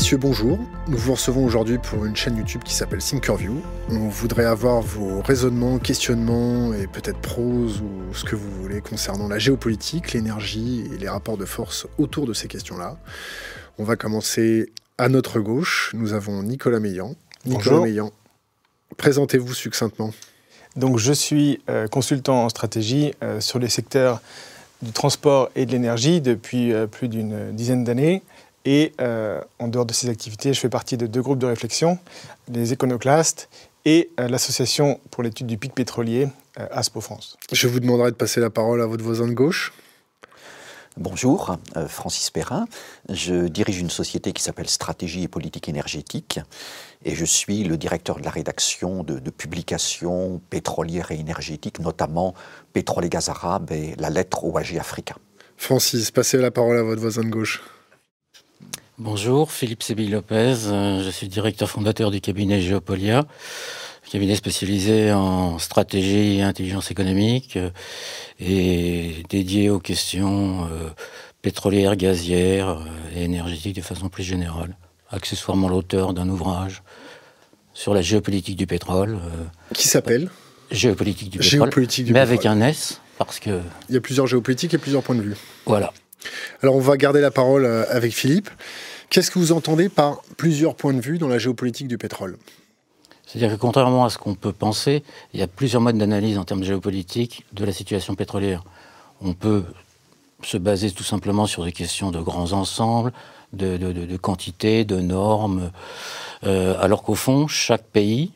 Messieurs, bonjour. Nous vous recevons aujourd'hui pour une chaîne YouTube qui s'appelle Thinkerview. On voudrait avoir vos raisonnements, questionnements et peut-être prose ou ce que vous voulez concernant la géopolitique, l'énergie et les rapports de force autour de ces questions-là. On va commencer à notre gauche. Nous avons Nicolas Meillan. Nicolas. Meillan, présentez-vous succinctement. Donc je suis euh, consultant en stratégie euh, sur les secteurs du transport et de l'énergie depuis euh, plus d'une dizaine d'années. Et euh, en dehors de ces activités, je fais partie de deux groupes de réflexion, les éconoclastes et euh, l'association pour l'étude du pic pétrolier, euh, ASPO France. Je vous demanderai de passer la parole à votre voisin de gauche. Bonjour, euh, Francis Perrin. Je dirige une société qui s'appelle Stratégie et politique énergétique et je suis le directeur de la rédaction de, de publications pétrolières et énergétiques, notamment Pétrole et gaz arabe et la lettre OAG Africa. Francis, passez la parole à votre voisin de gauche. Bonjour, Philippe Sébille Lopez. euh, Je suis directeur fondateur du cabinet Geopolia, cabinet spécialisé en stratégie et intelligence économique euh, et dédié aux questions euh, pétrolières, gazières et énergétiques de façon plus générale. Accessoirement l'auteur d'un ouvrage sur la géopolitique du pétrole. Qui s'appelle géopolitique du pétrole, Géopolitique du mais pétrole. avec un S, parce que Il y a plusieurs géopolitiques et plusieurs points de vue. voilà. Alors on va garder la parole avec Philippe. Qu'est-ce que vous entendez par plusieurs points de vue dans la géopolitique du pétrole? C'est-à-dire que contrairement à ce qu'on peut penser, il y a plusieurs modes d'analyse en termes géopolitiques de la situation pétrolière. On peut se baser tout simplement sur des questions de grands ensembles, de, de, de, normes, euh, alors qu'au fond, chaque pays,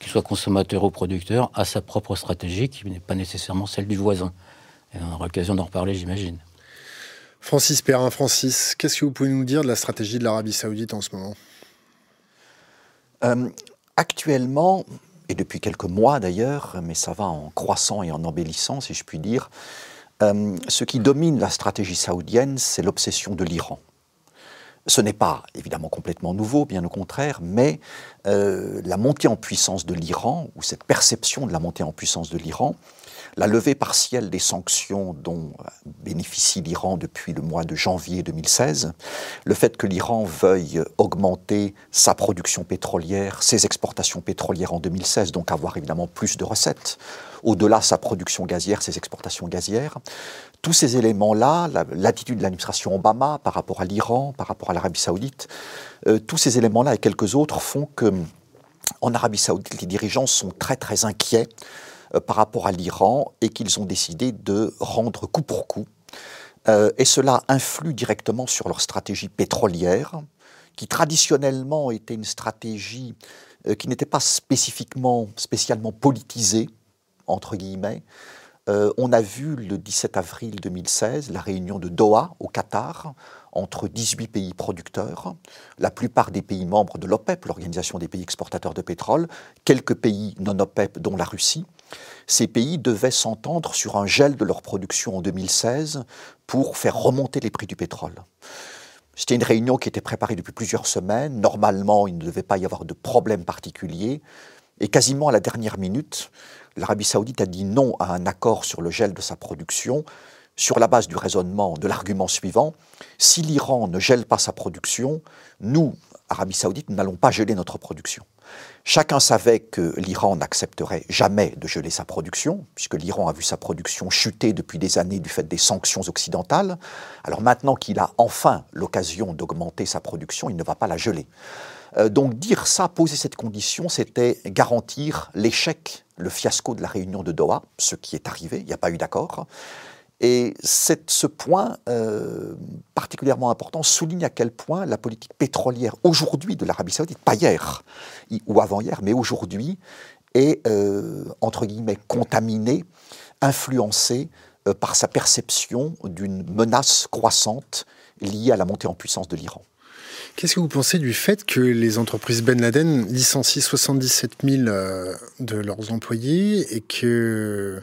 qu'il soit consommateur ou producteur, a sa propre stratégie qui n'est pas nécessairement celle du voisin. Et on aura l'occasion d'en reparler, j'imagine. Francis Perrin, Francis, qu'est-ce que vous pouvez nous dire de la stratégie de l'Arabie Saoudite en ce moment? Euh, actuellement, et depuis quelques mois d'ailleurs, mais ça va en croissant et en embellissant, si je puis dire, euh, ce qui domine la stratégie saoudienne, c'est l'obsession de l'Iran. Ce n'est pas évidemment complètement nouveau, bien au contraire, mais euh, la montée en puissance de l'Iran, ou cette perception de la montée en puissance de l'Iran, la levée partielle des sanctions dont euh, bénéficie l'Iran depuis le mois de janvier 2016, le fait que l'Iran veuille augmenter sa production pétrolière, ses exportations pétrolières en 2016, donc avoir évidemment plus de recettes, au-delà sa production gazière, ses exportations gazières, tous ces éléments-là, la- l'attitude de l'administration Obama par rapport à l'Iran, par rapport à l'Arabie saoudite, euh, tous ces éléments-là et quelques autres font que en Arabie saoudite, les dirigeants sont très très inquiets par rapport à l'Iran et qu'ils ont décidé de rendre coup pour coup. Euh, et cela influe directement sur leur stratégie pétrolière, qui traditionnellement était une stratégie euh, qui n'était pas spécifiquement, spécialement politisée, entre guillemets. Euh, on a vu le 17 avril 2016 la réunion de Doha au Qatar entre 18 pays producteurs, la plupart des pays membres de l'OPEP, l'Organisation des pays exportateurs de pétrole, quelques pays non OPEP, dont la Russie. Ces pays devaient s'entendre sur un gel de leur production en 2016 pour faire remonter les prix du pétrole. C'était une réunion qui était préparée depuis plusieurs semaines. Normalement, il ne devait pas y avoir de problème particulier. Et quasiment à la dernière minute, l'Arabie saoudite a dit non à un accord sur le gel de sa production sur la base du raisonnement, de l'argument suivant, si l'Iran ne gèle pas sa production, nous, Arabie saoudite, nous n'allons pas geler notre production. Chacun savait que l'Iran n'accepterait jamais de geler sa production, puisque l'Iran a vu sa production chuter depuis des années du fait des sanctions occidentales. Alors maintenant qu'il a enfin l'occasion d'augmenter sa production, il ne va pas la geler. Euh, donc dire ça, poser cette condition, c'était garantir l'échec, le fiasco de la réunion de Doha, ce qui est arrivé, il n'y a pas eu d'accord. Et ce point euh, particulièrement important souligne à quel point la politique pétrolière aujourd'hui de l'Arabie saoudite, pas hier ou avant-hier, mais aujourd'hui, est, euh, entre guillemets, contaminée, influencée euh, par sa perception d'une menace croissante liée à la montée en puissance de l'Iran. Qu'est-ce que vous pensez du fait que les entreprises Ben Laden licencient 77 000 euh, de leurs employés et que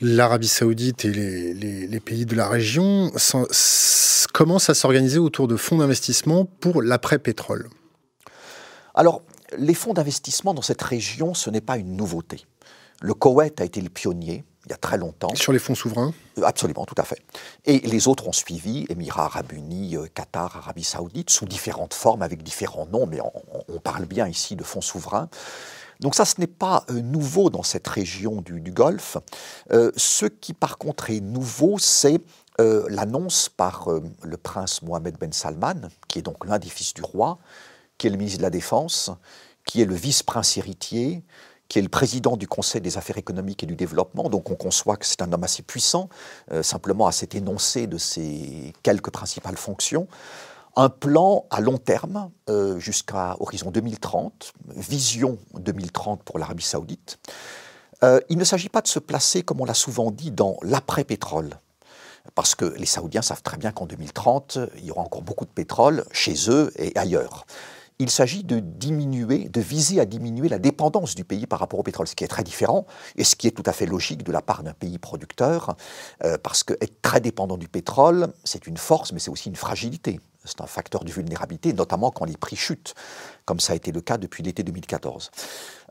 l'Arabie Saoudite et les, pays de la région commencent à s'organiser autour de fonds d'investissement pour l'après-pétrole? Alors, les fonds d'investissement dans cette région, ce n'est pas une nouveauté. Le Koweït a été le pionnier il y a très longtemps. Sur les fonds souverains? Absolument, tout à fait. Et les autres ont suivi, Émirats arabes unis, Qatar, Arabie saoudite, sous différentes formes, avec différents noms, mais on, parle bien ici de fonds souverains. Donc ça, ce n'est pas nouveau dans cette région du, Golfe. ce qui, par contre, est nouveau, c'est l'annonce par le prince Mohamed Ben Salman, qui est donc l'un des fils du roi, qui est le ministre de la Défense, qui est le vice-prince héritier, qui est le président du Conseil des affaires économiques et du développement. Donc on conçoit que c'est un homme assez puissant, euh, simplement à cet énoncé de ses quelques principales fonctions. Un plan à long terme, euh, jusqu'à horizon 2030, vision 2030 pour l'Arabie saoudite. Euh, il ne s'agit pas de se placer, comme on l'a souvent dit, dans l'après-pétrole. Parce que les Saoudiens savent très bien qu'en 2030, il y aura encore beaucoup de pétrole chez eux et ailleurs il s'agit de diminuer, de viser à diminuer la dépendance du pays par rapport au pétrole, ce qui est très différent et ce qui est tout à fait logique de la part d'un pays producteur, euh, parce qu'être très dépendant du pétrole, c'est une force, mais c'est aussi une fragilité. C'est un facteur de vulnérabilité, notamment quand les prix chutent, comme ça a été le cas depuis l'été 2014.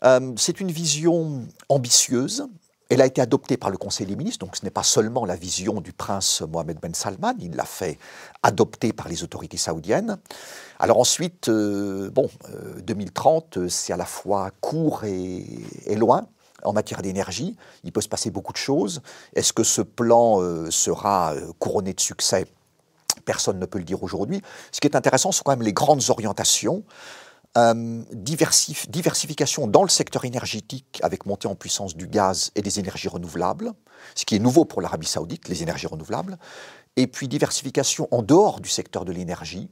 Euh, c'est une vision ambitieuse, elle a été adoptée par le Conseil des ministres, donc ce n'est pas seulement la vision du prince Mohamed Ben Salman, il l'a fait adopter par les autorités saoudiennes. Alors ensuite, euh, bon, 2030, euh, c'est à la fois court et, loin en matière d'énergie. Il peut se passer beaucoup de choses. Est-ce que ce plan euh, sera couronné de succès? Personne ne peut le dire aujourd'hui. Ce qui est intéressant, sont quand même les grandes orientations. Euh, diversification dans le secteur énergétique avec montée en puissance du gaz et des énergies renouvelables, ce qui est nouveau pour l'Arabie saoudite, les énergies renouvelables, et puis diversification en dehors du secteur de l'énergie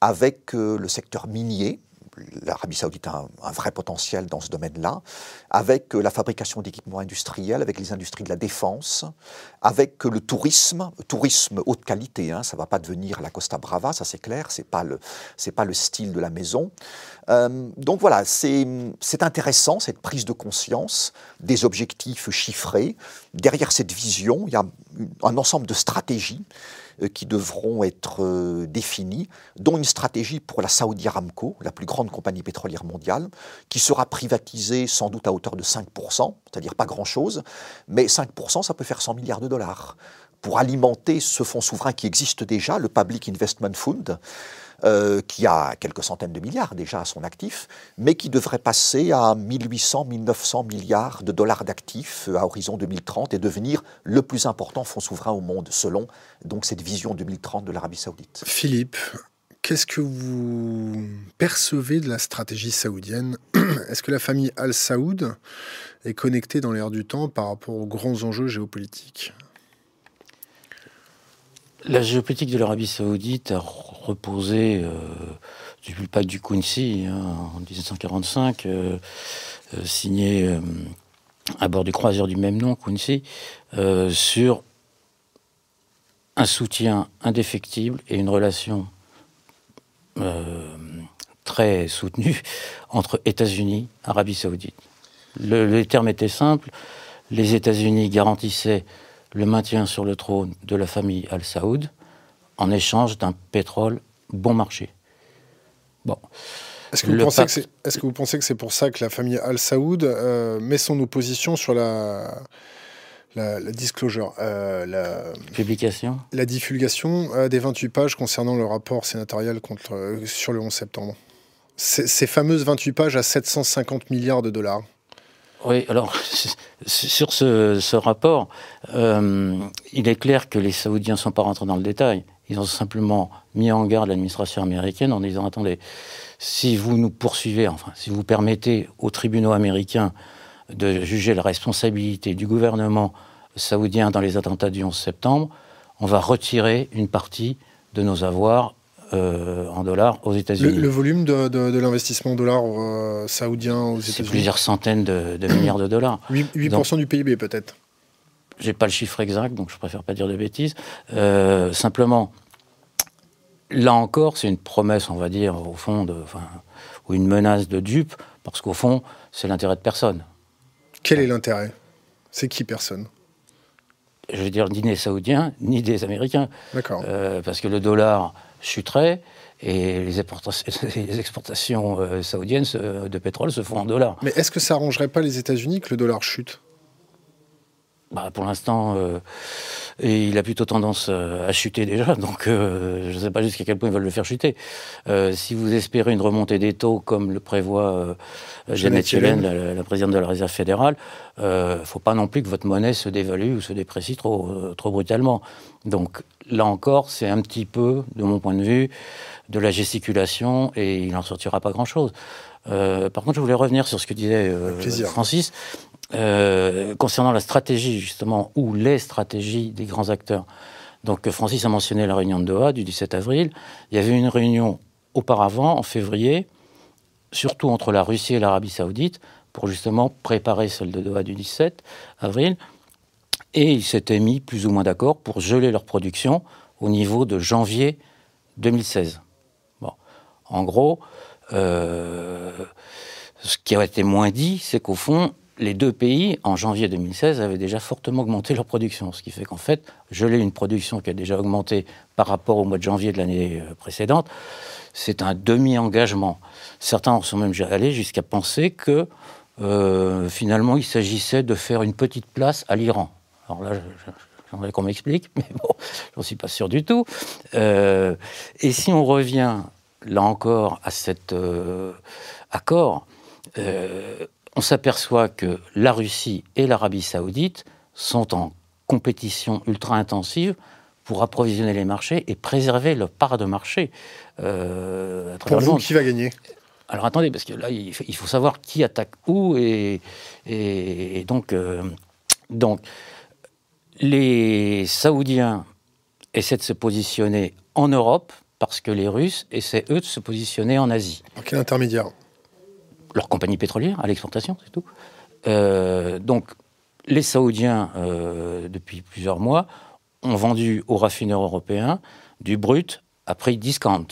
avec euh, le secteur minier, l'Arabie saoudite a un, vrai potentiel dans ce domaine-là, avec euh, la fabrication d'équipements industriels, avec les industries de la défense, avec euh, le tourisme, tourisme haute qualité, hein, ça ne va pas devenir la Costa Brava, ça c'est clair, ce n'est pas, le, pas le style de la maison. Euh, donc voilà, c'est intéressant cette prise de conscience des objectifs chiffrés. Derrière cette vision, il y a un ensemble de stratégies qui devront être euh, définies, dont une stratégie pour la Saudi Aramco, la plus grande compagnie pétrolière mondiale, qui sera privatisée sans doute à hauteur de 5%, c'est-à-dire pas grand-chose, mais 5%, ça peut faire 100 milliards de dollars pour alimenter ce fonds souverain qui existe déjà, le Public Investment Fund, euh, qui a quelques centaines de milliards déjà à son actif, mais qui devrait passer à 1800, 1900 milliards de dollars d'actifs à horizon 2030 et devenir le plus important fonds souverain au monde, selon donc cette vision 2030 de l'Arabie saoudite. Philippe, qu'est-ce que vous percevez de la stratégie saoudienne Est-ce que la famille Al Saoud est connectée dans l'air du temps par rapport aux grands enjeux géopolitiques? La géopolitique de l'Arabie saoudite a reposé euh, depuis le pacte du Quincy hein, en 1945, euh, euh, signé à bord du croiseur du même nom, Quincy, sur un soutien indéfectible et une relation très soutenue entre États-Unis et Arabie saoudite. Le, le terme était simple, les États-Unis garantissaient le maintien sur le trône de la famille Al Saoud en échange d'un pétrole bon marché. Bon. Est-ce que, vous pensez que c'est pour ça que la famille Al Saoud euh, met son opposition sur la, la, disclosure euh, la, Publication La divulgation euh, des 28 pages concernant le rapport sénatorial contre, sur le 11 septembre? Ces fameuses 28 pages à 750 milliards de dollars. Oui, alors sur ce, rapport, euh, il est clair que les Saoudiens ne sont pas rentrés dans le détail. Ils ont simplement mis en garde l'administration américaine en disant attendez, si vous nous poursuivez, enfin, si vous permettez aux tribunaux américains de juger la responsabilité du gouvernement saoudien dans les attentats du 11 septembre, on va retirer une partie de nos avoirs euh, en dollars aux États-Unis. Le, volume de, l'investissement en dollars euh, saoudien aux États-Unis C'est plusieurs centaines de, milliards de dollars. 8%, du PIB peut-être J'ai pas le chiffre exact, donc je préfère pas dire de bêtises. Euh, simplement, là encore, c'est une promesse, on va dire, au fond, de, ou une menace de dupe, parce qu'au fond, c'est l'intérêt de personne. Quel est l'intérêt? C'est qui personne? Je veux dire, ni des Saoudiens, ni des Américains. D'accord. parce que le dollar chuterait et les, exportations, euh, saoudiennes de pétrole se font en dollars. Mais est-ce que ça arrangerait pas les États-Unis que le dollar chute? Bah, pour l'instant, euh, il a plutôt tendance euh, à chuter déjà, donc euh, je ne sais pas jusqu'à quel point ils veulent le faire chuter. si vous espérez une remontée des taux, comme le prévoit Janet Yellen, la, présidente de la Réserve fédérale, il ne faut pas non plus que votre monnaie se dévalue ou se déprécie trop, trop brutalement. Donc là encore, c'est un petit peu, de mon point de vue, de la gesticulation et il n'en sortira pas grand-chose. par contre, je voulais revenir sur ce que disait Francis. Euh, concernant la stratégie, justement, ou les stratégies des grands acteurs. Donc, Francis a mentionné la réunion de Doha du 17 avril. Il y avait une réunion auparavant, en février, surtout entre la Russie et l'Arabie Saoudite, pour justement préparer celle de Doha du 17 avril. Et ils s'étaient mis plus ou moins d'accord pour geler leur production au niveau de janvier 2016. Bon. En gros, euh, ce qui a été moins dit, c'est qu'au fond, les deux pays, en janvier 2016, avaient déjà fortement augmenté leur production. Ce qui fait qu'en fait, geler une production qui a déjà augmenté par rapport au mois de janvier de l'année euh, précédente, c'est un demi-engagement. Certains en sont même allés jusqu'à penser que euh, finalement, il s'agissait de faire une petite place à l'Iran. Alors là, j'aimerais qu'on m'explique, mais bon, j'en suis pas sûr du tout. Euh, et si on revient, là encore, à cet accord, on s'aperçoit que la Russie et l'Arabie saoudite sont en compétition ultra intensive pour approvisionner les marchés et préserver leur part de marché. Euh, pour vous, qui va gagner? Alors attendez, parce que là, il faut, savoir qui attaque où et, donc, euh, donc les Saoudiens essaient de se positionner en Europe parce que les Russes essaient, eux, de se positionner en Asie. Par quel intermédiaire? Leur compagnie pétrolière à l'exportation, c'est tout. Euh, donc, les Saoudiens, euh, depuis plusieurs mois, ont vendu aux raffineurs européens du brut à prix discount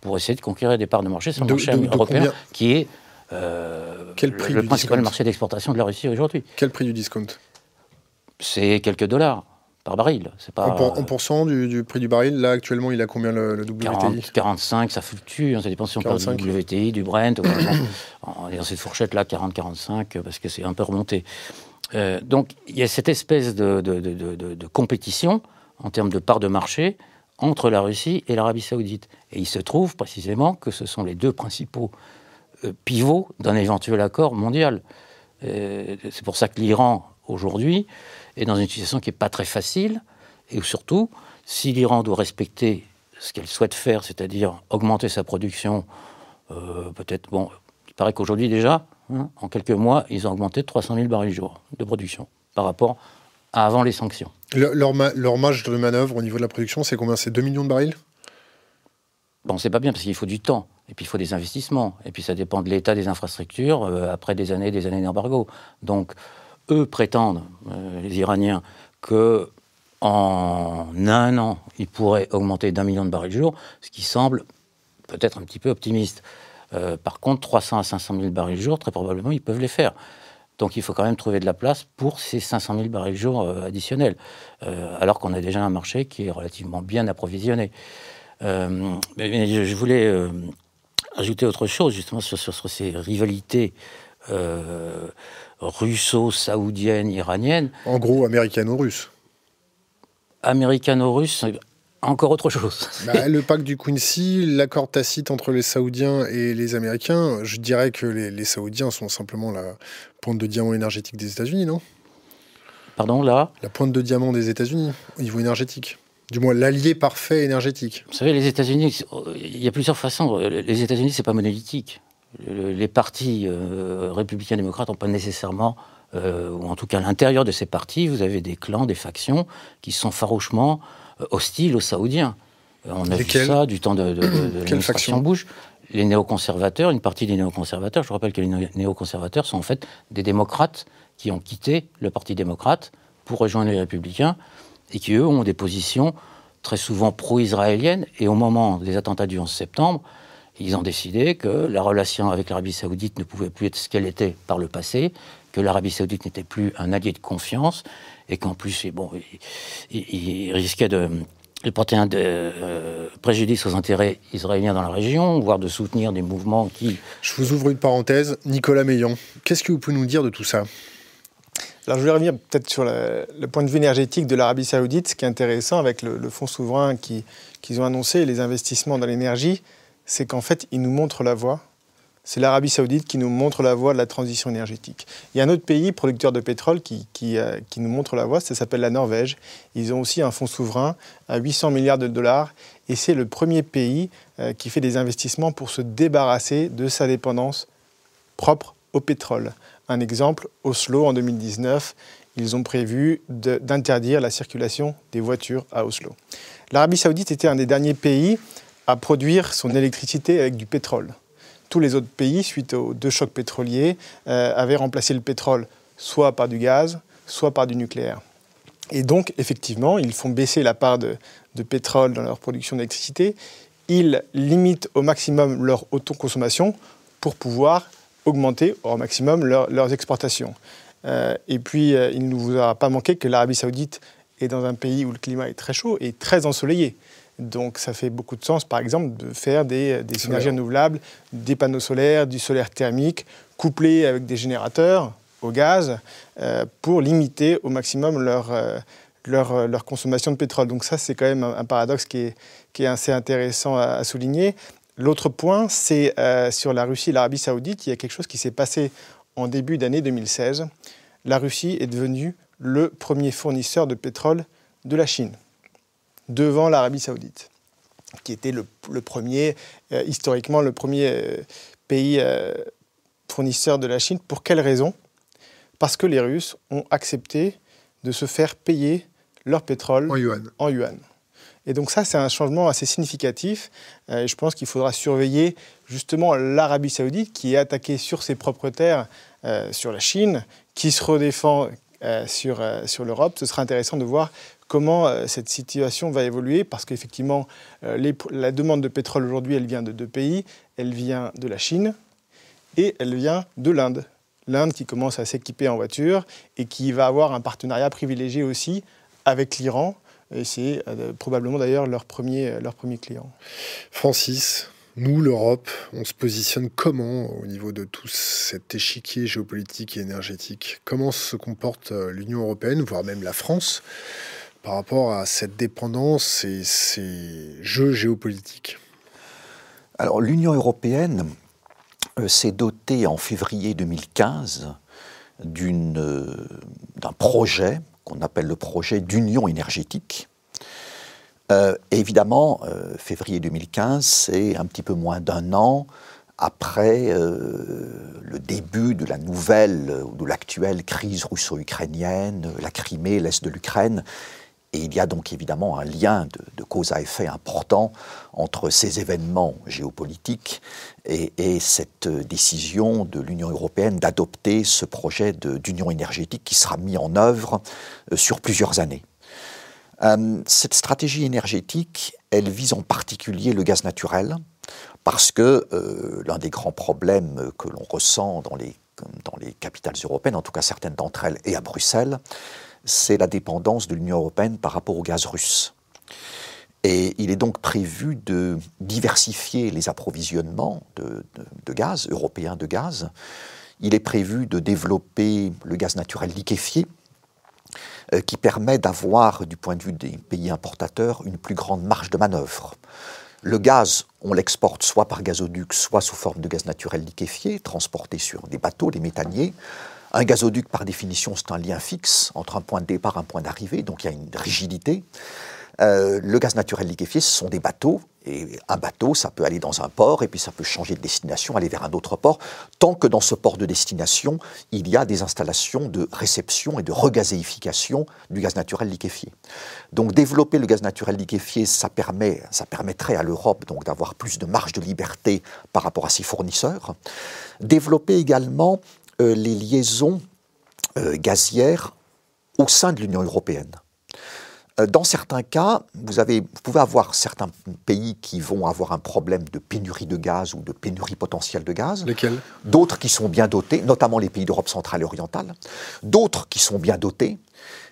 pour essayer de conquérir des parts de marché sur le marché européen qui est euh, le, principal marché d'exportation de la Russie aujourd'hui. Quel prix du discount? C'est quelques dollars par baril. C'est pas, en, pourcent du, prix du baril, là actuellement il a combien le, WTI 45, ça fluctue, hein, ça dépend si on parle du WTI, du Brent, on est dans cette fourchette là, 40-45, parce que c'est un peu remonté. Euh, donc il y a cette espèce de, de, compétition en termes de part de marché entre la Russie et l'Arabie saoudite. Et il se trouve précisément que ce sont les deux principaux euh, pivots d'un éventuel accord mondial. Euh, c'est pour ça que l'Iran, aujourd'hui, est dans une situation qui n'est pas très facile, et surtout, si l'Iran doit respecter ce qu'elle souhaite faire, c'est-à-dire augmenter sa production, euh, peut-être, bon, il paraît qu'aujourd'hui déjà, hein, en quelques mois, ils ont augmenté de 300 000 barils jour de production par rapport à avant les sanctions. leur, marge de manœuvre au niveau de la production, c'est combien? C'est 2 millions de barils? Bon, c'est pas bien parce qu'il faut du temps, et puis il faut des investissements, et puis ça dépend de l'état des infrastructures euh, après des années des années d'embargo. Donc, eux prétendent, euh, les Iraniens, que en un an, ils pourraient augmenter d'un million de barils jour, ce qui semble peut-être un petit peu optimiste. Euh, par contre, 300 à 500 000 barils jour, très probablement, ils peuvent les faire. Donc il faut quand même trouver de la place pour ces 500 000 barils jour euh, additionnels, alors qu'on a déjà un marché qui est relativement bien approvisionné. je, voulais ajouter autre chose justement sur ces rivalités russo-saoudienne, iranienne. En gros, américano-russe. Américano-russe, encore autre chose. Bah, le pacte du Quincy, l'accord tacite entre les Saoudiens et les Américains, je dirais que les, Saoudiens sont simplement la pointe de diamant énergétique des États-Unis, non? Pardon, là? La pointe de diamant des États-Unis, au niveau énergétique. Du moins, l'allié parfait énergétique. Vous savez, les États-Unis, il y a plusieurs façons. Les États-Unis, c'est pas monolithique les partis euh, républicains démocrates n'ont pas nécessairement, euh, ou en tout cas à l'intérieur de ces partis, vous avez des clans, des factions qui sont farouchement euh, hostiles aux Saoudiens. on a vu ça du temps de, de, de l'administration Bush. Les néoconservateurs, une partie des néoconservateurs, je rappelle que les néoconservateurs sont en fait des démocrates qui ont quitté le Parti démocrate pour rejoindre les républicains et qui, eux, ont des positions très souvent pro-israéliennes. Et au moment des attentats du 11 septembre, ils ont décidé que la relation avec l'Arabie saoudite ne pouvait plus être ce qu'elle était par le passé, que l'Arabie saoudite n'était plus un allié de confiance, et qu'en plus, bon, il, risquait de, porter un euh, préjudice aux intérêts israéliens dans la région, voire de soutenir des mouvements qui... Je vous ouvre une parenthèse. Nicolas Meillon, qu'est-ce que vous pouvez nous dire de tout ça? Alors je voulais revenir peut-être sur le, point de vue énergétique de l'Arabie saoudite. Ce qui est intéressant avec le, fonds souverain qu'ils ont annoncé, les investissements dans l'énergie, c'est qu'en fait, ils nous montrent la voie. C'est l'Arabie saoudite qui nous montre la voie de la transition énergétique. Il y a un autre pays producteur de pétrole qui, qui, euh, nous montre la voie, ça s'appelle la Norvège. Ils ont aussi un fonds souverain à 800 milliards de dollars et c'est le premier pays euh, qui fait des investissements pour se débarrasser de sa dépendance propre au pétrole. Un exemple, Oslo en 2019, ils ont prévu d'interdire la circulation des voitures à Oslo. L'Arabie saoudite était un des derniers pays à produire son électricité avec du pétrole. Tous les autres pays, suite aux deux chocs pétroliers, euh, avaient remplacé le pétrole soit par du gaz, soit par du nucléaire. Et donc, effectivement, ils font baisser la part de, pétrole dans leur production d'électricité. Ils limitent au maximum leur autoconsommation pour pouvoir augmenter au maximum leurs exportations. Euh, et puis, euh, il ne vous a pas manqué que l'Arabie saoudite est dans un pays où le climat est très chaud et très ensoleillé. Donc ça fait beaucoup de sens, par exemple, de faire des, énergies renouvelables, des panneaux solaires, du solaire thermique, couplés avec des générateurs au gaz, euh, pour limiter au maximum leur, leur, leur, consommation de pétrole. Donc ça, c'est quand même un, paradoxe qui est, qui est, assez intéressant à souligner. L'autre point, c'est euh, sur la Russie et l'Arabie saoudite, il y a quelque chose qui s'est passé en début d'année 2016. La Russie est devenue le premier fournisseur de pétrole de la Chine, devant l'Arabie saoudite, qui était le, premier, euh, historiquement, le premier euh, pays fournisseur de la Chine. Pour quelle raison? Parce que les Russes ont accepté de se faire payer leur pétrole En yuan. Et donc ça, c'est un changement assez significatif. Euh, et je pense qu'il faudra surveiller justement l'Arabie saoudite qui est attaquée sur ses propres terres, euh, sur la Chine, qui se redéfend euh, sur, sur l'Europe. Ce sera intéressant de voir comment cette situation va évoluer, parce qu'effectivement, la demande de pétrole aujourd'hui, elle vient de deux pays. Elle vient de la Chine et elle vient de l'Inde. L'Inde qui commence à s'équiper en voiture et qui va avoir un partenariat privilégié aussi avec l'Iran c'est euh, probablement d'ailleurs leur premier, leur premier client. Francis, nous, l'Europe, on se positionne comment au niveau de tout cet échiquier géopolitique et énergétique? Comment se comporte euh, l'Union européenne, voire même la France, par rapport à cette dépendance et ces jeux géopolitiques Alors, l'Union européenne euh, s'est dotée en février 2015 d'un projet qu'on appelle le projet d'union énergétique. Euh, évidemment, euh, février 2015, c'est un petit peu moins d'un an après euh, le début de la nouvelle ou de l'actuelle crise russo-ukrainienne, la Crimée, l'Est de l'Ukraine. Et il y a donc évidemment un lien de, cause à effet important entre ces événements géopolitiques et, et cette décision de l'Union européenne d'adopter ce projet d'union énergétique qui sera mis en œuvre sur plusieurs années. Euh, cette stratégie énergétique, elle vise en particulier le gaz naturel, parce que euh, l'un des grands problèmes que l'on ressent dans les, dans les capitales européennes, en tout cas certaines d'entre elles et à Bruxelles, c'est la dépendance de l'Union européenne par rapport au gaz russe. Et il est donc prévu de diversifier les approvisionnements de, gaz, européens de gaz. Il est prévu de développer le gaz naturel liquéfié, euh, qui permet d'avoir, du point de vue des pays importateurs, une plus grande marge de manœuvre. Le gaz, on l'exporte soit par gazoduc, soit sous forme de gaz naturel liquéfié, transporté sur des bateaux, des méthaniers. Un gazoduc, par définition, c'est un lien fixe entre un point de départ et un point d'arrivée, donc il y a une rigidité. Euh, le gaz naturel liquéfié, ce sont des bateaux. Et un bateau, ça peut aller dans un port et puis ça peut changer de destination, aller vers un autre port, tant que dans ce port de destination, il y a des installations de réception et de regazéification du gaz naturel liquéfié. Donc développer le gaz naturel liquéfié, ça, permet, ça permettrait à l'Europe donc d'avoir plus de marge de liberté par rapport à ses fournisseurs. Développer également les liaisons euh, gazières au sein de l'Union européenne. Euh, dans certains cas, vous, avez, vous pouvez avoir certains pays qui vont avoir un problème de pénurie de gaz ou de pénurie potentielle de gaz. Lesquels? D'autres qui sont bien dotés, notamment les pays d'Europe centrale et orientale. D'autres qui sont bien dotés.